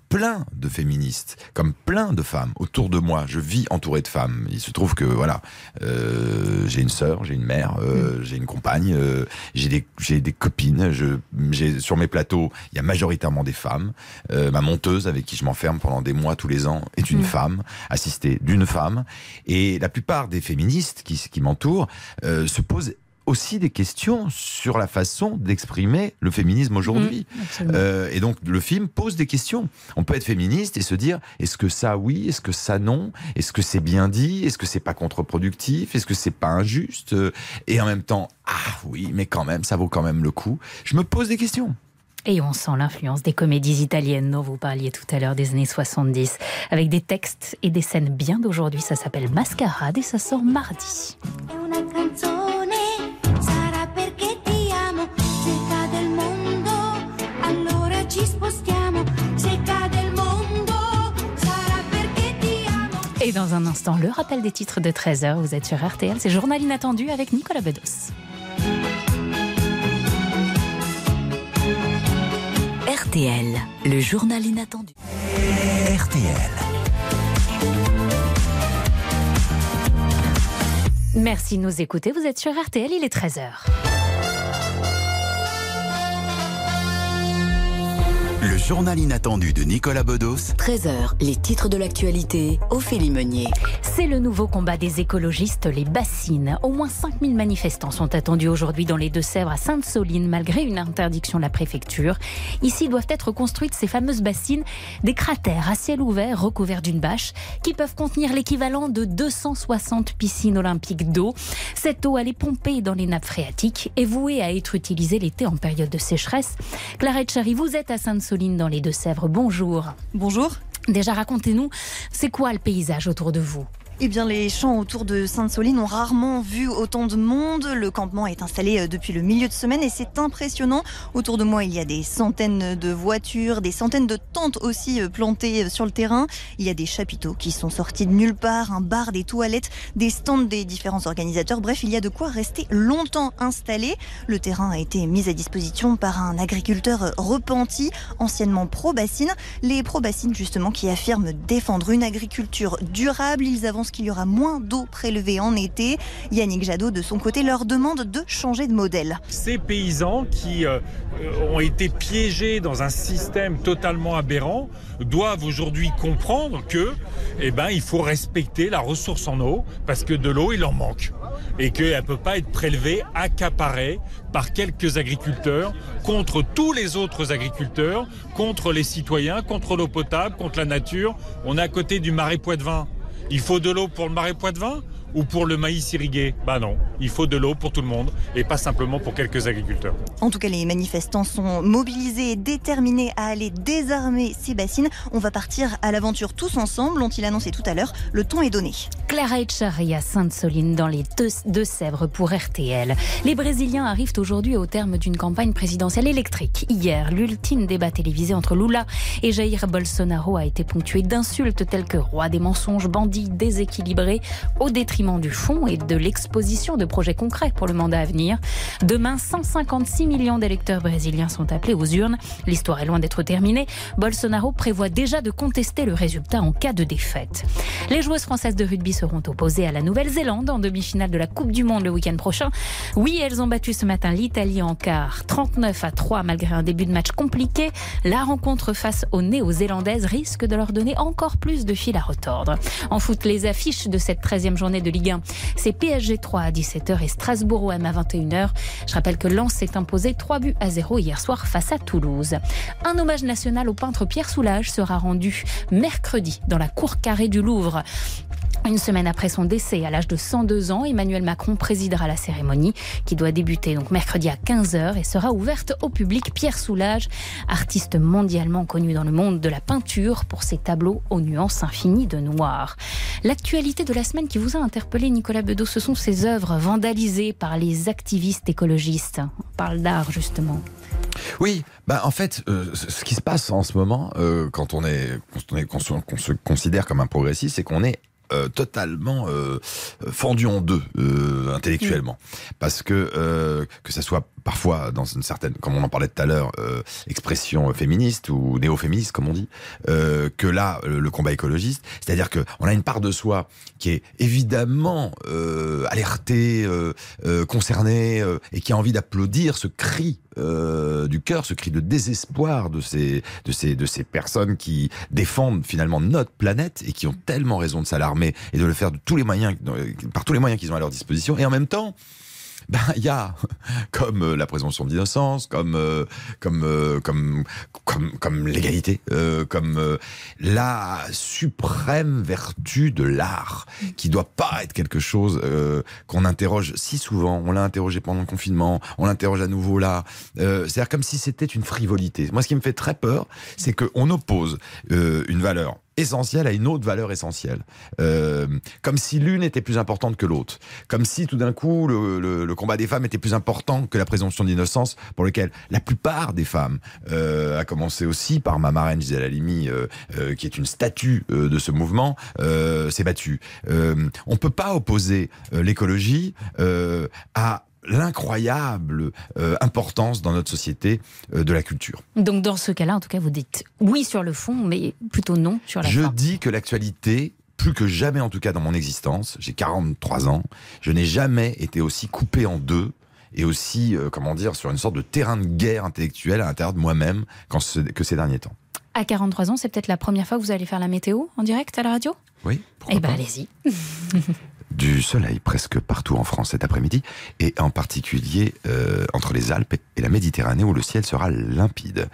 plein de féministes, comme plein de femmes autour de moi. Je vis entouré de femmes. Il se trouve que voilà, euh, j'ai une sœur, j'ai une mère, euh, j'ai une compagne, euh, j'ai des j'ai des copines. Je j'ai sur mes plateaux, il y a majoritairement des femmes. Euh, ma monteuse avec qui je m'enferme pendant des mois tous les ans est une Mm. femme, assistée d'une femme. Et la plupart des féministes qui qui m'entourent euh, se posent aussi des questions sur la façon d'exprimer le féminisme aujourd'hui. Mm, absolument. Euh, et donc le film pose des questions. On peut être féministe et se dire est-ce que ça oui, est-ce que ça non, est-ce que c'est bien dit, est-ce que c'est pas contre-productif, est-ce que c'est pas injuste? Euh, Et en même temps ah oui, mais quand même ça vaut quand même le coup. Je me pose des questions. Et on sent l'influence des comédies italiennes dont vous parliez tout à l'heure des années 70, avec des textes et des scènes bien d'aujourd'hui. Ça s'appelle Mascarade et ça sort mardi. Et dans un instant, le rappel des titres de 13h. Vous êtes sur RTL, c'est Journal Inattendu avec Nicolas Bedos. RTL, le journal inattendu. RTL. Merci de nous écouter. Vous êtes sur RTL, il est 13h. Le journal inattendu de Nicolas Bedos. 13h, les titres de l'actualité, Ophélie Meunier. C'est le nouveau combat des écologistes, les bassines. Au moins 5000 manifestants sont attendus aujourd'hui dans les Deux-Sèvres à Sainte-Soline, malgré une interdiction de la préfecture. Ici doivent être construites ces fameuses bassines, des cratères à ciel ouvert recouverts d'une bâche, qui peuvent contenir l'équivalent de 260 piscines olympiques d'eau. Cette eau, elle est pompée dans les nappes phréatiques et vouée à être utilisée l'été en période de sécheresse. Clarette Chary, vous êtes à Sainte-Soline dans les Deux-Sèvres. Bonjour. Bonjour. Déjà, racontez-nous, c'est quoi le paysage autour de vous? Eh bien, les champs autour de Sainte-Soline ont rarement vu autant de monde. Le campement est installé euh, depuis le milieu de semaine et c'est impressionnant. Autour de moi, il y a des centaines de voitures, des centaines de tentes aussi euh, plantées euh, sur le terrain. Il y a des chapiteaux qui sont sortis de nulle part, un bar, des toilettes, des stands des différents organisateurs. Bref, il y a de quoi rester longtemps installé. Le terrain a été mis à disposition par un agriculteur repenti, anciennement pro-bassine. Les pro-bassines, justement, qui affirment défendre une agriculture durable. Ils avancent qu'il y aura moins d'eau prélevée en été. Yannick Jadot, de son côté, leur demande de changer de modèle. Ces paysans qui euh, ont été piégés dans un système totalement aberrant doivent aujourd'hui comprendre que, eh ben, il faut respecter la ressource en eau parce que de l'eau, il en manque et qu'elle ne peut pas être prélevée, accaparée par quelques agriculteurs contre tous les autres agriculteurs, contre les citoyens, contre l'eau potable, contre la nature. On est à côté du marais Poitevin. Il faut de l'eau pour le marais Poitevin? Ou pour le maïs irrigué Bah non, il faut de l'eau pour tout le monde et pas simplement pour quelques agriculteurs. En tout cas, les manifestants sont mobilisés et déterminés à aller désarmer ces bassines. On va partir à l'aventure tous ensemble, ont-ils annoncé tout à l'heure. Le ton est donné. Clara Etchari à Sainte-Soline dans les Deux-Sèvres pour RTL. Les Brésiliens arrivent aujourd'hui au terme d'une campagne présidentielle électrique. Hier, l'ultime débat télévisé entre Lula et Jair Bolsonaro a été ponctué d'insultes telles que roi des mensonges, bandit, déséquilibré, au détriment du fond et de l'exposition de projets concrets pour le mandat à venir. Demain, 156 millions d'électeurs brésiliens sont appelés aux urnes. L'histoire est loin d'être terminée. Bolsonaro prévoit déjà de contester le résultat en cas de défaite. Les joueuses françaises de rugby seront opposées à la Nouvelle-Zélande en demi-finale de la Coupe du Monde le week-end prochain. Oui, elles ont battu ce matin l'Italie en quart, 39 à 3 malgré un début de match compliqué. La rencontre face aux Néo-Zélandaises risque de leur donner encore plus de fil à retordre. En foot, les affiches de cette 13e journée de Ligue 1. C'est PSG 3 à 17h et Strasbourg OM à 21h. Je rappelle que Lens s'est imposé 3 buts à 0 hier soir face à Toulouse. Un hommage national au peintre Pierre Soulages sera rendu mercredi dans la cour carrée du Louvre. Une semaine après son décès, à l'âge de 102 ans, Emmanuel Macron présidera la cérémonie qui doit débuter donc mercredi à 15h et sera ouverte au public. Pierre Soulages, artiste mondialement connu dans le monde de la peinture pour ses tableaux aux nuances infinies de noir. L'actualité de la semaine qui vous a interpellé, Nicolas Bedeau, ce sont ces œuvres vandalisées par les activistes écologistes. On parle d'art justement. Oui, bah en fait, euh, ce qui se passe en ce moment, euh, quand on est, quand on se considère comme un progressiste, c'est qu'on est euh, totalement euh, fendu en deux euh, intellectuellement, parce que euh, que ça soit parfois dans une certaine, comme on en parlait tout à l'heure, euh, expression féministe ou néo-féministe comme on dit, euh, que là le combat écologiste, c'est-à-dire que on a une part de soi qui est évidemment euh, alertée, euh, euh, concernée et qui a envie d'applaudir ce cri du cœur, ce cri de désespoir de ces de ces de ces personnes qui défendent finalement notre planète et qui ont tellement raison de s'alarmer et de le faire de tous les moyens par tous les moyens qu'ils ont à leur disposition. Et en même temps ben, il y a comme euh, la présomption d'innocence, comme, euh, comme, euh, comme, comme, comme l'égalité, euh, comme euh, la suprême vertu de l'art, qui doit pas être quelque chose euh, qu'on interroge si souvent. On l'a interrogé pendant le confinement, on l'interroge à nouveau là. C'est-à-dire comme si c'était une frivolité. Moi, ce qui me fait très peur, c'est qu'on oppose une valeur essentielle à une autre valeur essentielle. Euh, comme si l'une était plus importante que l'autre. Comme si tout d'un coup le, le- le combat des femmes était plus important que la présomption d'innocence pour lequel la plupart des femmes, euh, à commencer aussi par ma marraine Gisèle Halimi, euh, euh, qui est une statue euh, de ce mouvement, euh, s'est battue. On peut pas opposer l'écologie à l'incroyable euh, importance dans notre société euh, de la culture. Donc dans ce cas-là, en tout cas, vous dites oui sur le fond, mais plutôt non sur la Je dis que l'actualité, plus que jamais en tout cas dans mon existence, j'ai 43 ans, je n'ai jamais été aussi coupé en deux et aussi, euh, comment dire, sur une sorte de terrain de guerre intellectuelle à l'intérieur de moi-même ce- que ces derniers temps. À 43 ans, c'est peut-être la première fois que vous allez faire la météo en direct à la radio? Oui. Eh ben allez-y. Du soleil presque partout en France cet après-midi, et en particulier euh, entre les Alpes et la Méditerranée où le ciel sera limpide.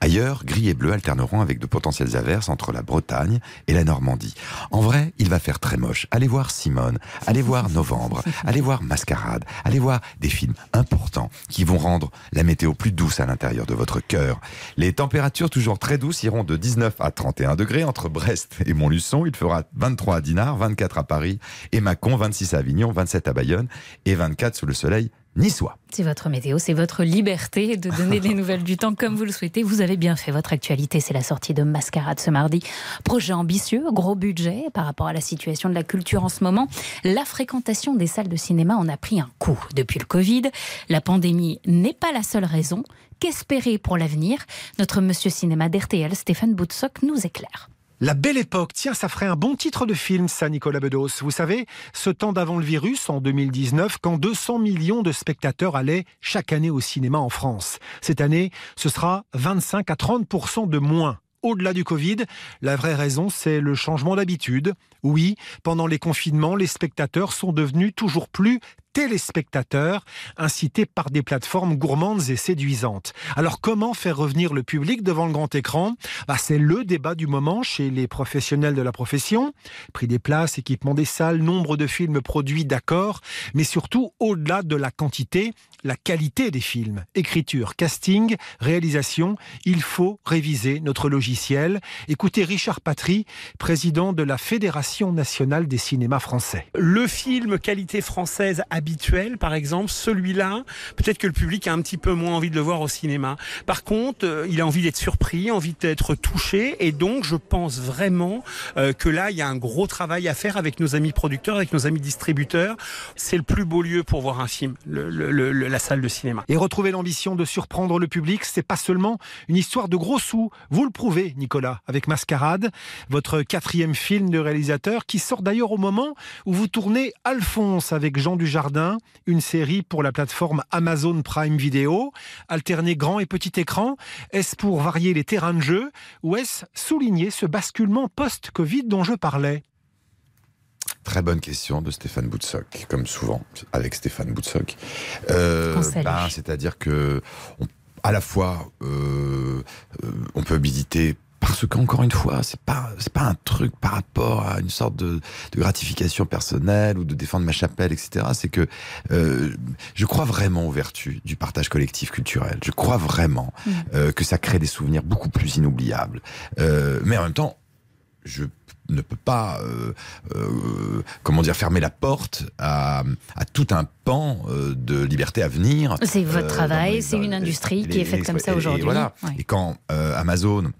Ailleurs, gris et bleu alterneront avec de potentielles averses entre la Bretagne et la Normandie. En vrai, il va faire très moche. Allez voir Simone, allez voir Novembre, allez voir Mascarade, allez voir des films importants qui vont rendre la météo plus douce à l'intérieur de votre cœur. Les températures toujours très douces iront de 19 à 31 degrés entre Brest et Montluçon. Il fera 23 à Dinard, 24 à Paris et Mâcon, 26 à Avignon, 27 à Bayonne et 24 sous le soleil niçois. C'est votre météo, c'est votre liberté de donner des nouvelles du temps comme vous le souhaitez. Vous avez bien fait votre actualité, c'est la sortie de Mascarade ce mardi. Projet ambitieux, gros budget par rapport à la situation de la culture en ce moment. La fréquentation des salles de cinéma en a pris un coup depuis le Covid. La pandémie n'est pas la seule raison. Qu'espérer pour l'avenir? Notre monsieur cinéma d'RTL, Stéphane Boutsock, nous éclaire. La belle époque, tiens, ça ferait un bon titre de film, ça, Nicolas Bedos. Vous savez, ce temps d'avant le virus, en 2019, quand 200 millions de spectateurs allaient chaque année au cinéma en France. Cette année, ce sera 25 à 30% de moins. Au-delà du Covid, la vraie raison, c'est le changement d'habitude. Oui, pendant les confinements, les spectateurs sont devenus toujours plus téléspectateurs, incités par des plateformes gourmandes et séduisantes. Alors comment faire revenir le public devant le grand écran? Bah, C'est le débat du moment chez les professionnels de la profession. Prix des places, équipement des salles, nombre de films produits, d'accord, mais surtout au-delà de la quantité, la qualité des films. Écriture, casting, réalisation, il faut réviser notre logiciel. Écoutez Richard Patry, président de la Fédération nationale des cinémas français. Le film qualité française par exemple, celui-là, peut-être que le public a un petit peu moins envie de le voir au cinéma. Par contre, euh, il a envie d'être surpris, envie d'être touché, et donc je pense vraiment euh, que là, il y a un gros travail à faire avec nos amis producteurs, avec nos amis distributeurs. C'est le plus beau lieu pour voir un film, la salle de cinéma. Et retrouver l'ambition de surprendre le public, c'est pas seulement une histoire de gros sous. Vous le prouvez, Nicolas, avec Mascarade, votre quatrième film de réalisateur, qui sort d'ailleurs au moment où vous tournez Alphonse avec Jean Dujardin, une série pour la plateforme Amazon Prime Video. Alterner grand et petit écran, est-ce pour varier les terrains de jeu ou est-ce souligner ce basculement post-Covid dont je parlais? Très bonne question de Stéphane Boutsock, comme souvent avec Stéphane Boutsock. Euh, ben, C'est-à-dire que, on- à la fois, euh, euh, on peut méditer parce qu'encore une fois, c'est pas c'est pas un truc par rapport à une sorte de, de gratification personnelle ou de défendre ma chapelle, etc. C'est que euh, je crois vraiment aux vertus du partage collectif culturel. Je crois vraiment Mm. euh, que ça crée des souvenirs beaucoup plus inoubliables. Euh, mais en même temps, je ne peux pas, euh, euh, comment dire, fermer la porte à, à tout un pan euh, de liberté à venir. C'est votre Euh, travail, c'est une les- industrie qui est faite comme ça et aujourd'hui. voilà. Ouais. Et quand euh, Amazon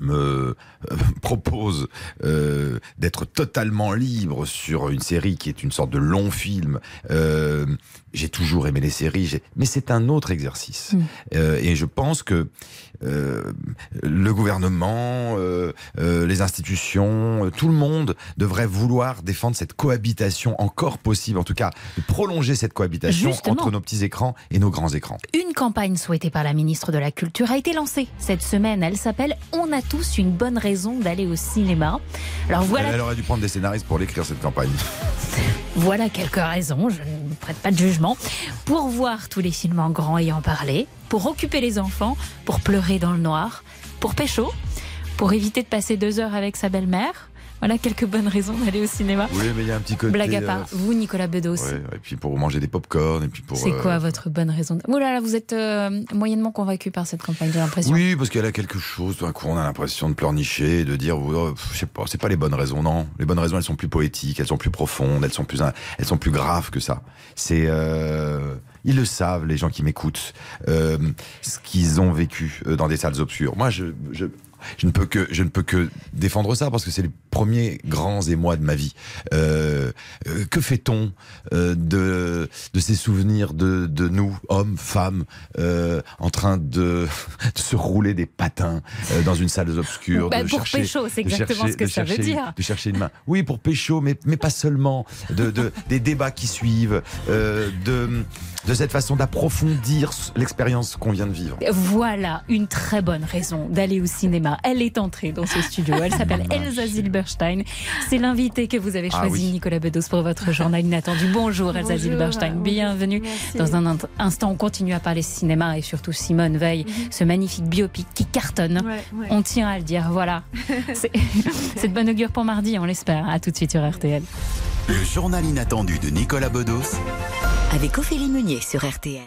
me euh, propose euh, d'être totalement libre sur une série qui est une sorte de long film. Euh, j'ai toujours aimé les séries, mais c'est un autre exercice. Mm. Euh, et je pense que le gouvernement, euh, euh, les institutions, euh, tout le monde devrait vouloir défendre cette cohabitation encore possible, en tout cas prolonger cette cohabitation Justement. entre nos petits écrans et nos grands écrans. Une campagne souhaitée par la ministre de la Culture a été lancée cette semaine. Elle s'appelle On a tous une bonne raison d'aller au cinéma. Alors voilà, Elle, elle aurait dû prendre des scénaristes pour l'écrire cette campagne. voilà quelques raisons. Je ne ne prête pas de jugement, pour voir tous les films en grand et en parler, pour occuper les enfants, pour pleurer dans le noir, pour pécho, pour éviter de passer deux heures avec sa belle-mère. Voilà quelques bonnes raisons d'aller au cinéma. Oui, mais il y a un petit côté. Blague à part, euh, vous, Nicolas Bedos. ouais, et puis pour manger des pop-corn, et puis pour. C'est euh, quoi votre bonne raison Oh là là, vous êtes euh, moyennement convaincu par cette campagne, j'ai l'impression. Oui, parce qu'elle a quelque chose. D'un coup, on a l'impression de pleurnicher, et de dire, oh, je sais pas, c'est pas les bonnes raisons. Non, les bonnes raisons, elles sont plus poétiques, elles sont plus profondes, elles sont plus, elles sont plus graves que ça. C'est, euh, ils le savent, les gens qui m'écoutent, euh, ce qu'ils ont vécu euh, dans des salles obscures. Moi, je, je, je ne peux que, je ne peux que défendre ça parce que c'est les premiers grands émois de ma vie. Euh, euh, que fait-on euh, de, de ces souvenirs de, de nous, hommes, femmes, en train de, de se rouler des patins dans une salle obscure Bah, de pour chercher, pécho, c'est exactement chercher- ce que ça veut dire. De chercher une main. Oui, pour pécho, mais, mais pas seulement. De, de, des débats qui suivent, de, de cette façon d'approfondir l'expérience qu'on vient de vivre. Voilà une très bonne raison d'aller au cinéma. Elle est entrée dans ce studio. Elle s'appelle Elsa Zilberstein. C'est l'invité que vous avez Ah choisi, oui. Nicolas Bedos, pour votre journal inattendu. Bonjour Elsa Bonjour, Zilberstein. Bienvenue. Merci. Dans un instant, on continue à parler cinéma et surtout Simone Veil, ce magnifique biopic qui cartonne. Mhm. Ouais, ouais. On tient à le dire. Voilà. C'est de bonne augure pour mardi, on l'espère. À tout de suite sur RTL. Le journal inattendu de Nicolas Bedos Avec Ophélie Meunier sur. RTL.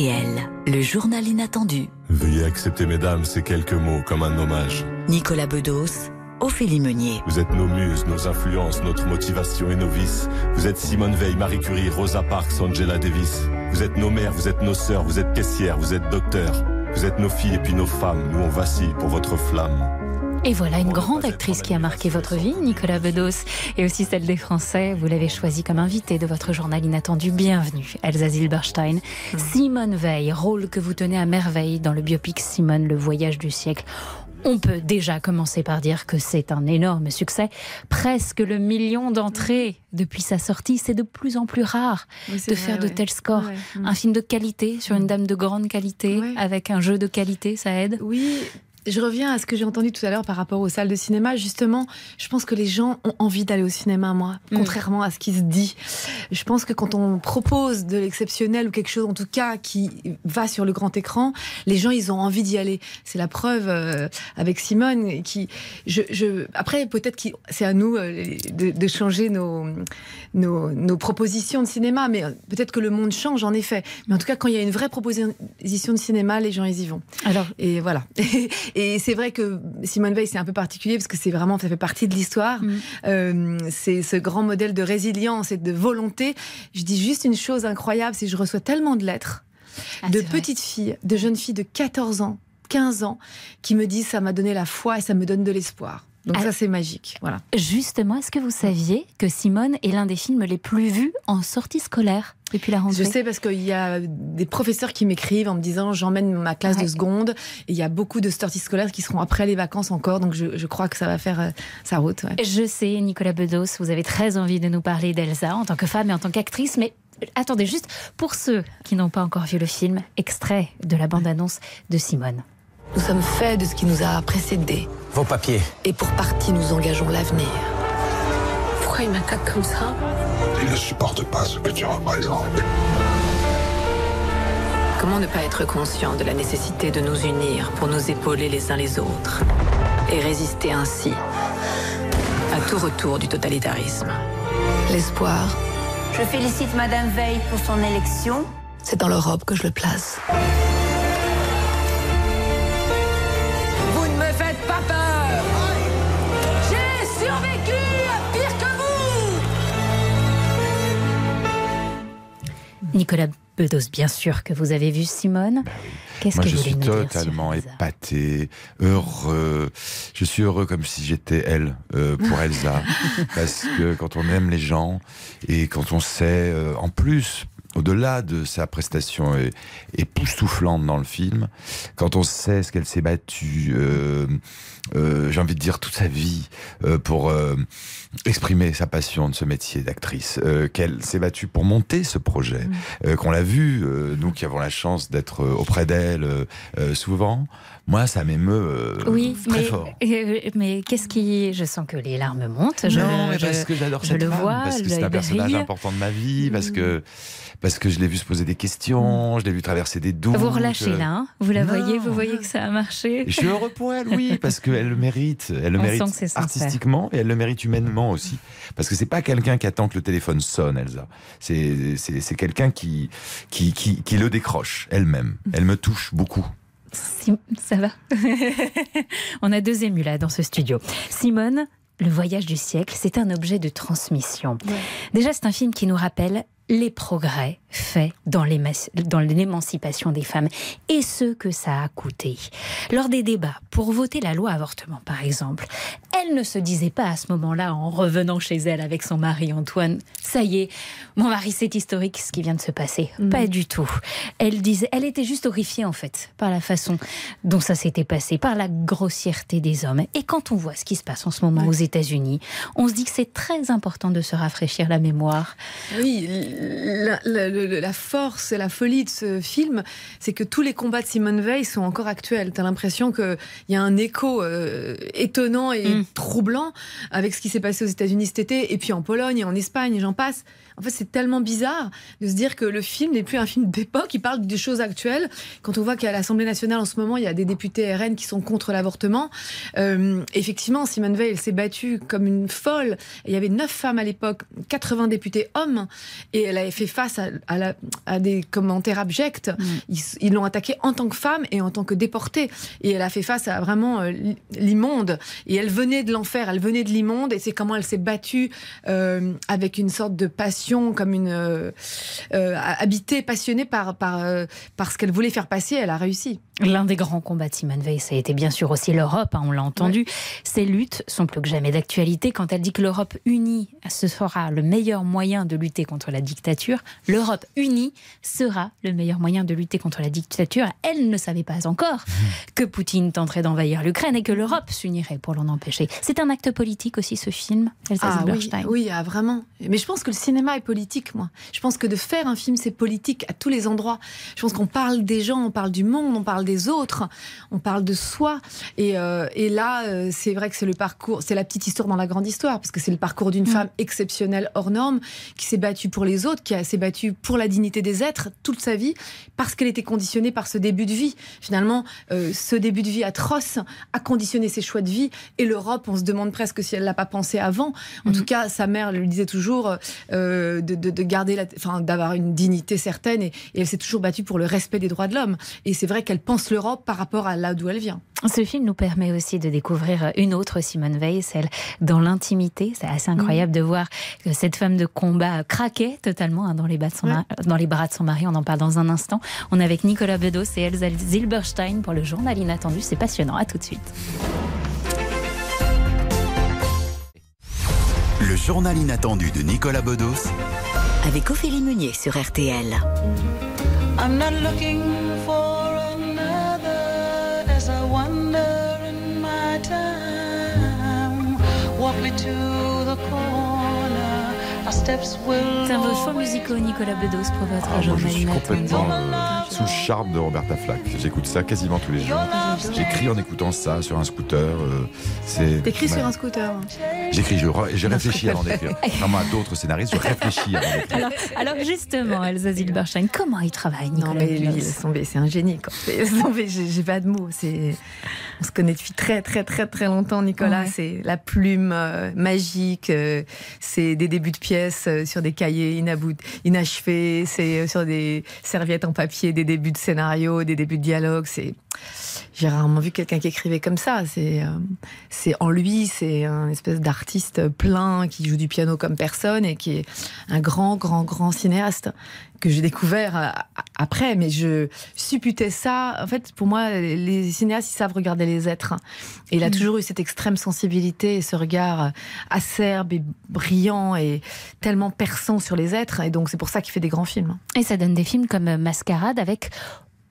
RTL, le journal inattendu. Veuillez accepter, mesdames, ces quelques mots comme un hommage. Nicolas Bedos, Ophélie Meunier. Vous êtes nos muses, nos influences, notre motivation et nos vices. Vous êtes Simone Veil, Marie Curie, Rosa Parks, Angela Davis. Vous êtes nos mères, vous êtes nos sœurs, vous êtes caissières, vous êtes docteurs. Vous êtes nos filles et puis nos femmes. Nous, on vacille pour votre flamme. Et voilà une grande actrice qui a marqué votre vie, Nicolas Bedos, et aussi celle des Français. Vous l'avez choisie comme invitée de votre journal inattendu. Bienvenue, Elsa Zilberstein. Simone Veil, rôle que vous tenez à merveille dans le biopic Simone, le voyage du siècle. On peut déjà commencer par dire que c'est un énorme succès. Presque le million d'entrées depuis sa sortie. C'est de plus en plus rare Oui, de vrai, faire de tels scores. Ouais. Mm. Un film de qualité sur une dame de grande qualité, avec un jeu de qualité, ça aide? Oui. Je reviens à ce que j'ai entendu tout à l'heure par rapport aux salles de cinéma. Justement, je pense que les gens ont envie d'aller au cinéma, moi, Mm. contrairement à ce qui se dit. Je pense que quand on propose de l'exceptionnel ou quelque chose, en tout cas, qui va sur le grand écran, les gens, ils ont envie d'y aller. C'est la preuve euh, avec Simone. Qui, je, je- après, peut-être que c'est à nous euh, de, de changer nos, nos, nos propositions de cinéma, mais euh, peut-être que le monde change, en effet. Mais en tout cas, quand il y a une vraie proposition de cinéma, les gens, ils y vont. Alors, et voilà. Et c'est vrai que Simone Veil, c'est un peu particulier parce que c'est vraiment, ça fait partie de l'histoire. Euh, c'est ce grand modèle de résilience et de volonté. Je dis juste une chose incroyable, c'est que je reçois tellement de lettres de petites filles, de jeunes filles de 14 ans, 15 ans, qui me disent ça m'a donné la foi et ça me donne de l'espoir. Donc Ah. ça, c'est magique. Voilà. Justement, est-ce que vous saviez que Simone est l'un des films les plus vus en sortie scolaire depuis la rentrée? Je sais parce qu'il y a des professeurs qui m'écrivent en me disant j'emmène ma classe de seconde et il y a beaucoup de sorties scolaires qui seront après les vacances encore donc je, je crois que ça va faire euh, sa route. ouais. Je sais, Nicolas Bedos, vous avez très envie de nous parler d'Elsa en tant que femme et en tant qu'actrice, mais attendez, juste pour ceux qui n'ont pas encore vu le film, extrait de la bande-annonce de Simone. Nous sommes faits de ce qui nous a précédés. Vos papiers. Et pour partie, nous engageons l'avenir. Pourquoi il m'attaque comme ça? Il ne supporte pas ce que tu représentes. Comment ne pas être conscient de la nécessité de nous unir pour nous épauler les uns les autres et résister ainsi à tout retour du totalitarisme? L'espoir, Je félicite Madame Veil pour son élection. c'est dans l'Europe que je le place. Nicolas Bedos, bien sûr que vous avez vu Simone. Qu'est-ce Moi, que je vous suis totalement épaté, heureux. Je suis heureux comme si j'étais elle euh, pour Elsa. Parce que quand on aime les gens et quand on sait, euh, en plus, au-delà de sa prestation époustouflante dans le film, quand on sait ce qu'elle s'est battue, euh, euh, j'ai envie de dire toute sa vie, euh, pour euh, exprimer sa passion de ce métier d'actrice, euh, qu'elle s'est battue pour monter ce projet, euh, qu'on l'a vu, euh, nous qui avons la chance d'être auprès d'elle souvent, moi ça m'émeut euh, Oui, très mais, fort. euh, mais qu'est-ce qui. Je sens que les larmes montent. Je, non, mais je- parce que j'adore je cette le femme, vois, parce que c'est un personnage brille. important de ma vie, parce que parce que je l'ai vu se poser des questions, je l'ai vu traverser des doutes. Vous relâchez là, hein vous la Non. voyez, vous voyez que ça a marché. Et je suis heureux pour elle, oui, parce qu'elle le mérite. Elle le On mérite artistiquement et elle le mérite humainement aussi. Parce que c'est pas quelqu'un qui attend que le téléphone sonne, Elsa. C'est c'est c'est quelqu'un qui, qui qui qui le décroche elle-même. Elle me touche beaucoup. Si- ça va. On a deux émus là dans ce studio. Simone, le voyage du siècle, c'est un objet de transmission. Déjà, c'est un film qui nous rappelle les progrès faits dans l'éma- dans l'émancipation des femmes et ce que ça a coûté. Lors des débats pour voter la loi avortement, par exemple, elle ne se disait pas à ce moment-là, en revenant chez elle avec son mari Antoine, ça y est, mon mari, c'est historique ce qui vient de se passer. Pas du tout. Elle disait, elle était juste horrifiée en fait par la façon dont ça s'était passé, par la grossièreté des hommes. Et quand on voit ce qui se passe en ce moment aux États-Unis, on se dit que c'est très important de se rafraîchir la mémoire. Oui, la, la- la- la force et la folie de ce film, c'est que tous les combats de Simone Veil sont encore actuels. T'as l'impression qu'il y a un écho euh, étonnant et Mm. troublant avec ce qui s'est passé aux États-Unis cet été, et puis en Pologne et en Espagne, et j'en passe. En fait, c'est tellement bizarre de se dire que le film n'est plus un film d'époque, il parle des choses actuelles. Quand on voit qu'à l'Assemblée nationale en ce moment, il y a des députés RN qui sont contre l'avortement, euh, effectivement, Simone Veil, elle s'est battue comme une folle. Il y avait neuf femmes à l'époque, 80 députés hommes, et elle avait fait face à, à la- à des commentaires abjects. Ils ils l'ont attaquée en tant que femme et en tant que déportée. Et elle a fait face à vraiment euh, l'immonde. Et elle venait de l'enfer, elle venait de l'immonde, et c'est comment elle s'est battue euh, avec une sorte de passion, comme une euh, euh, habitée, passionnée par, euh, par ce qu'elle voulait faire passer. Elle a réussi. L'un des grands combats de Simone Veil, ça a été bien sûr aussi l'Europe, hein, on l'a entendu. Ces luttes sont plus que jamais d'actualité. Quand elle dit que l'Europe unie, ce sera le meilleur moyen de lutter contre la dictature, l'Europe unie sera le meilleur moyen de lutter contre la dictature. Elle ne savait pas encore que Poutine tenterait d'envahir l'Ukraine et que l'Europe s'unirait pour l'en empêcher. C'est un acte politique aussi, ce film, Elsa Ah oui, ah, vraiment. Mais je pense que le cinéma est politique, moi. Je pense que de faire un film, c'est politique à tous les endroits. Je pense qu'on parle des gens, on parle du monde, on parle des autres, on parle de soi. Et, euh, et là, euh, c'est vrai que c'est le parcours, c'est la petite histoire dans la grande histoire, parce que c'est le parcours d'une femme exceptionnelle, hors norme, qui s'est battue pour les autres, qui a- s'est battue pour la dignité des êtres toute sa vie, parce qu'elle était conditionnée par ce début de vie. Finalement, euh, ce début de vie atroce a conditionné ses choix de vie. Et l'Europe, on se demande presque si elle l'a pas pensé avant. En tout cas, sa mère lui disait toujours de, de- de garder, la, enfin, d'avoir une dignité certaine. Et, et elle s'est toujours battue pour le respect des droits de l'homme. Et c'est vrai qu'elle pense l'Europe par rapport à là d'où elle vient. Ce film nous permet aussi de découvrir une autre Simone Veil, celle dans l'intimité. C'est assez incroyable de voir que cette femme de combat craquait totalement hein, dans, les bras de son mari- dans les bras de son mari. On en parle dans un instant. On est avec Nicolas Bedos et Elsa Zilberstein pour le journal inattendu. C'est passionnant. À tout de suite. Le journal inattendu de Nicolas Bedos Avec Ophélie Meunier sur RTL. I'm not looking C'est un choix musicaux, Nicolas Bedos, pour votre Ah, moi, je suis complètement euh, sous le charme de Roberta Flack. J'écoute ça quasiment tous les jours. J'écris en écoutant ça sur un scooter. euh, c'est. T'écris Ouais. sur un scooter. J'écris, je, re- je réfléchis avant d'écrire. Contrairement à d'autres scénaristes, je réfléchis avant d'écrire. Alors, alors justement, Elsa Zilberstein, comment il travaille, Nicolas Non, mais lui, c'est un génie. J'ai pas de mots. C'est, on se connaît depuis très, très, très, très longtemps, Nicolas. Ouais. C'est la plume euh, magique. euh, c'est des débuts de pièces euh, sur des cahiers inabout- inachevés. C'est sur des serviettes en papier, des débuts de scénario, des débuts de dialogue. C'est, j'ai rarement vu quelqu'un qui écrivait comme ça. C'est, c'est en lui, c'est un espèce d'artiste plein qui joue du piano comme personne et qui est un grand, grand, grand cinéaste que j'ai découvert euh, après. Mais je supputais ça. En fait, pour moi, les cinéastes, ils savent regarder les êtres. Et il a Mm. toujours eu cette extrême sensibilité et ce regard acerbe et brillant et tellement perçant sur les êtres. Et donc, c'est pour ça qu'il fait des grands films. Et ça donne des films comme euh, Mascarade avec.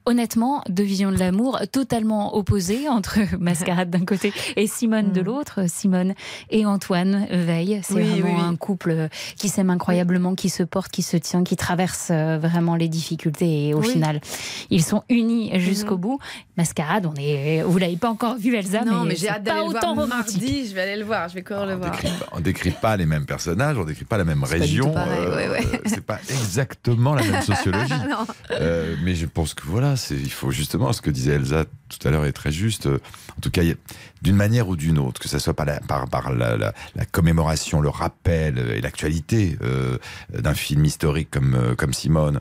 Honnêtement, deux visions de l'amour totalement opposées entre Mascarade d'un côté et Simone de l'autre. Simone et Antoine Veil. C'est Oui, vraiment oui, oui. un couple qui s'aime incroyablement, qui se porte, qui se tient, qui traverse euh, vraiment les difficultés. Et au Oui. final, ils sont unis jusqu'au bout. Mascarade, on est. Vous l'avez pas encore vu, Elsa, non, mais, mais j'ai hâte d'aller pas le autant voir mardi. Je vais aller le voir. Je vais courir le voir. On décrit pas les mêmes personnages, on décrit pas la même région. pareil, ouais, ouais. euh, c'est pas exactement la même sociologie. Euh, mais je pense que voilà, c'est, il faut justement ce que disait Elsa tout à l'heure est très juste. En tout cas, d'une manière ou d'une autre, que ce soit par la, par, par la, la- la commémoration, le rappel euh, et l'actualité euh, d'un film historique comme, euh, comme Simone,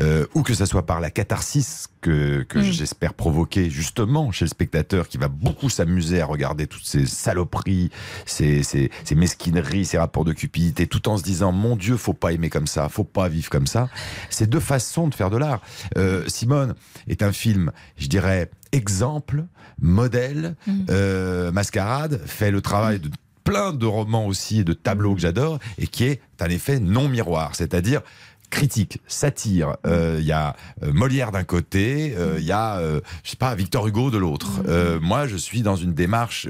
euh, ou que ce soit par la catharsis que, que Mm. j'espère provoquer justement chez le spectateur qui va beaucoup s'amuser à regarder toutes ces saloperies, ces, ces, ces mesquineries, ces rapports de cupidité, tout en se disant mon Dieu, faut pas aimer comme ça, faut pas vivre comme ça. C'est deux façons de faire de l'art. Euh, Simone est un film, je dirais, exemple, modèle. Euh, Mascarade fait le travail de plein de romans aussi et de tableaux que j'adore et qui est un effet non miroir, c'est-à-dire critique, satire. Euh, Il y a euh, Molière d'un côté, euh, il y a, euh, je sais pas, Victor Hugo de l'autre. Euh, moi, je suis dans une démarche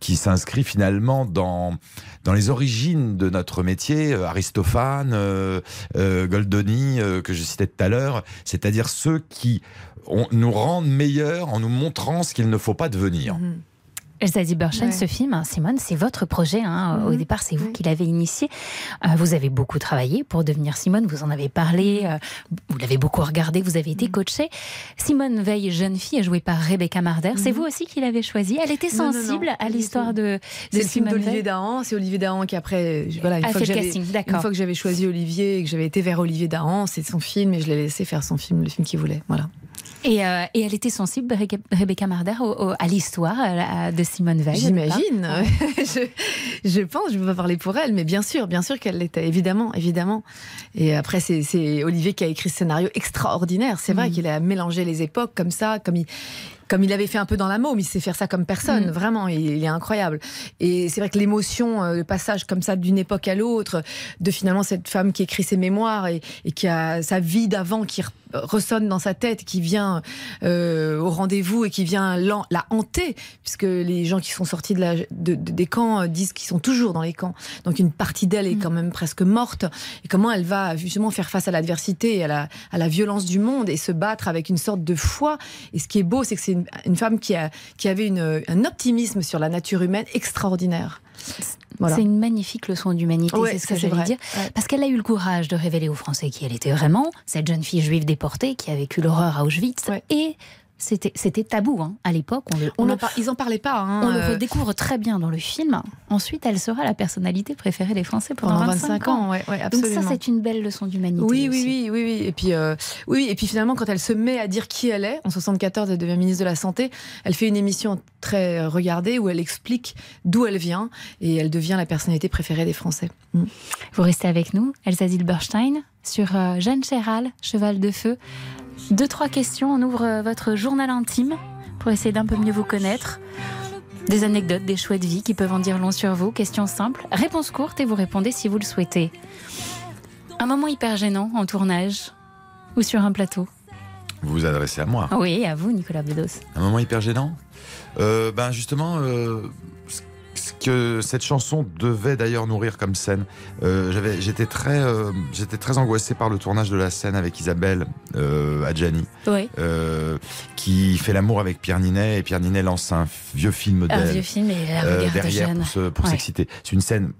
qui s'inscrit finalement dans dans les origines de notre métier, euh, Aristophane, euh, euh, Goldoni, que je citais tout à l'heure, c'est-à-dire ceux qui nous rendent meilleurs en nous montrant ce qu'il ne faut pas devenir. Zilberstein, Ouais. ce film, hein, Simone, c'est votre projet. hein. Au Mhm. départ, c'est vous qui l'avez initié. Euh, vous avez beaucoup travaillé pour devenir Simone. Vous en avez parlé. euh, vous l'avez beaucoup regardé. Vous avez été coachée. Simone Veil, jeune fille, est jouée par Rebecca Marder. C'est vous aussi qui l'avez choisie. Elle était Non, non, non, sensible à l'histoire de, de C'est le film Simone d'Olivier. Dahan. C'est Olivier Dahan qui après, voilà, une A fois, fait que casting, une fois que j'avais choisi Olivier et que j'avais été vers Olivier Dahan, c'est son film et je l'ai laissé faire son film, le film qu'il voulait. Voilà. Et, euh, et elle était sensible, Rebecca- Marder, au- au- à l'histoire de Simone Veil. J'imagine. je, je pense, je ne peux pas parler pour elle, mais bien sûr, bien sûr qu'elle l'était, évidemment, évidemment. Et après, c'est, Olivier qui a écrit ce scénario extraordinaire. C'est vrai Mhm. qu'il a mélangé les époques comme ça, comme il. Comme il avait fait un peu dans la môme, il sait faire ça comme personne, Mhm. vraiment, il, il est incroyable. Et c'est vrai que l'émotion, euh, le passage comme ça d'une époque à l'autre, de finalement cette femme qui écrit ses mémoires et, et qui a sa vie d'avant qui ressonne dans sa tête, qui vient euh, au rendez-vous et qui vient la hanter, puisque les gens qui sont sortis de la, de- de- des camps euh, disent qu'ils sont toujours dans les camps. Donc une partie d'elle est quand même presque morte. Et comment elle va justement faire face à l'adversité et à la, à la violence du monde et se battre avec une sorte de foi. Et ce qui est beau, c'est que c'est une, une femme qui, a, qui avait une, un optimisme sur la nature humaine extraordinaire. Voilà. C'est une magnifique leçon d'humanité, Ouais, c'est ce que j'allais dire. Ouais. Parce qu'elle a eu le courage de révéler aux Français qui elle était vraiment, cette jeune fille juive déportée qui a vécu l'horreur à Auschwitz. Et c'était tabou hein, à l'époque. On le, On le- en par- ils en parlaient pas. hein, on le euh, redécouvre très bien dans le film. Ensuite, elle sera la personnalité préférée des Français pendant, Pendant 25, 25 ans, ouais, ouais, Donc ça, c'est une belle leçon d'humanité. Oui, oui, oui, oui, oui. Et puis, euh, oui, et puis finalement, quand elle se met à dire qui elle est, en 74, elle devient ministre de la Santé. Elle fait une émission très regardée où elle explique d'où elle vient et elle devient la personnalité préférée des Français. Mm. Vous restez avec nous, Elsa Zilberstein, sur euh, Jeanne Chéral, Cheval de Feu. Deux, trois questions. On ouvre euh, votre journal intime pour essayer d'un peu mieux vous connaître. Des anecdotes, des choix de vie qui peuvent en dire long sur vous. Questions simples. Réponse courte et vous répondez si vous le souhaitez. Un moment hyper gênant en tournage ou sur un plateau. Vous vous adressez à moi. Oui, à vous, Nicolas Bedos. Un moment hyper gênant? Euh, Ben justement, euh, ce- ce que cette chanson devait d'ailleurs nourrir comme scène. Euh, j'avais, j'étais très, euh, j'étais très angoissé par le tournage de la scène avec Isabelle euh, Adjani, Oui. euh, qui fait l'amour avec Pierre Ninet et Pierre Ninet lance un vieux film Un vieux film et la derrière jeune. pour se- pour Ouais. s'exciter. C'est une scène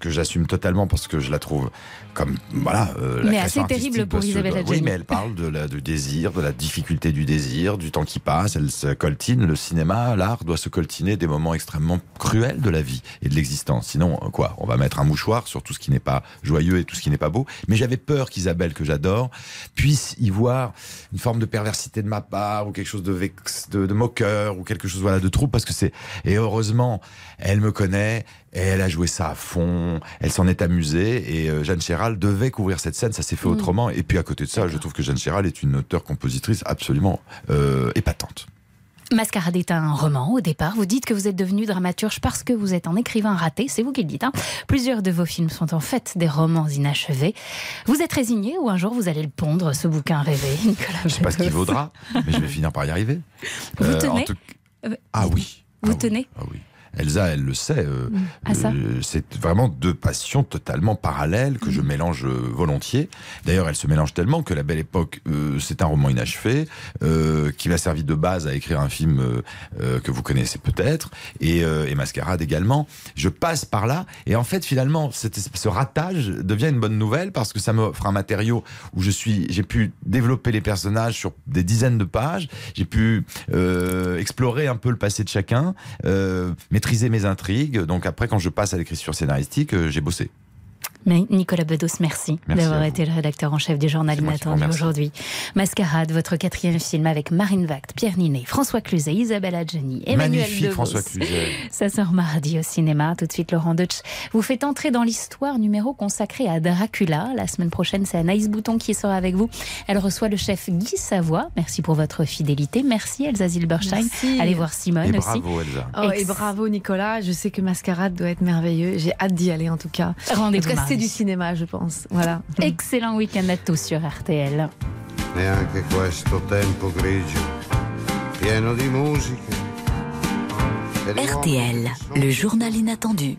que j'assume totalement parce que je la trouve comme voilà. euh, la Mais assez terrible pour Isabelle. Oui, mais elle parle de la, du désir, de la difficulté du désir, du temps qui passe. Elle se coltine. Le cinéma, l'art doit se coltiner des moments extrêmement cruels de la vie et de l'existence. Sinon, euh, quoi On va mettre un mouchoir sur tout ce qui n'est pas joyeux et tout ce qui n'est pas beau. Mais j'avais peur qu'Isabelle, que j'adore, puisse y voir une forme de perversité de ma part ou quelque chose de, vex, de, de moqueur ou quelque chose voilà de trop parce que c'est et heureusement elle me connaît et elle a joué ça à fond elle s'en est amusée et euh, Jeanne Chéral devait couvrir cette scène ça s'est fait Mm. autrement et puis à côté de ça je trouve que Jeanne Chéral est une auteure-compositrice absolument euh, épatante Mascarade est un roman au départ. Vous dites que vous êtes devenu dramaturge parce que vous êtes un écrivain raté, c'est vous qui le dites. hein. Plusieurs de vos films sont en fait des romans inachevés. Vous êtes résigné ou un jour vous allez le pondre, ce bouquin rêvé, Nicolas je sais pas ce qu'il vaudra mais je vais finir par y arriver Vous Euh, en tenez tout- Euh, ah oui Vous tenez Elsa, elle le sait. euh, Ah, euh, c'est vraiment deux passions totalement parallèles que je mélange euh, volontiers. D'ailleurs, elles se mélangent tellement que La Belle Époque, c'est un roman inachevé qui m'a servi de base à écrire un film que vous connaissez peut-être et, et Mascarade également. Je passe par là et en fait, finalement, cette ce ratage devient une bonne nouvelle parce que ça me un matériau où je suis, j'ai pu développer les personnages sur des dizaines de pages. J'ai pu explorer un peu le passé de chacun, maîtriser mes intrigues. Donc après, quand je passe à l'écriture scénaristique, euh, j'ai bossé. Mais Nicolas Bedos, merci, Merci d'avoir été le rédacteur en chef du journal Inattendu aujourd'hui. Mascarade, votre quatrième film avec Marine Vact, Pierre Ninet, François Cluzet, Isabelle Adjani, Emmanuel Magnifique Devos. François Cluzet. Ça sort mardi au cinéma. Tout de suite, Laurent Deutsch vous fait entrer dans l'histoire numéro consacrée à Dracula. La semaine prochaine, c'est Anaïs Bouton qui sera avec vous. Elle reçoit le chef Guy Savoie. Merci pour votre fidélité. Merci Elsa Zilberstein. Merci. Allez voir Simone Et aussi. bravo Elsa. Oh, et bravo Nicolas, je sais que Mascarade doit être merveilleux. J'ai hâte d'y aller en tout cas. Rendez-vous En tout cas, c'est du cinéma, je pense. Voilà. Excellent week-end à tous sur RTL. neanche questo tempo grigio, pieno di musiche. e RTL, le journal inattendu.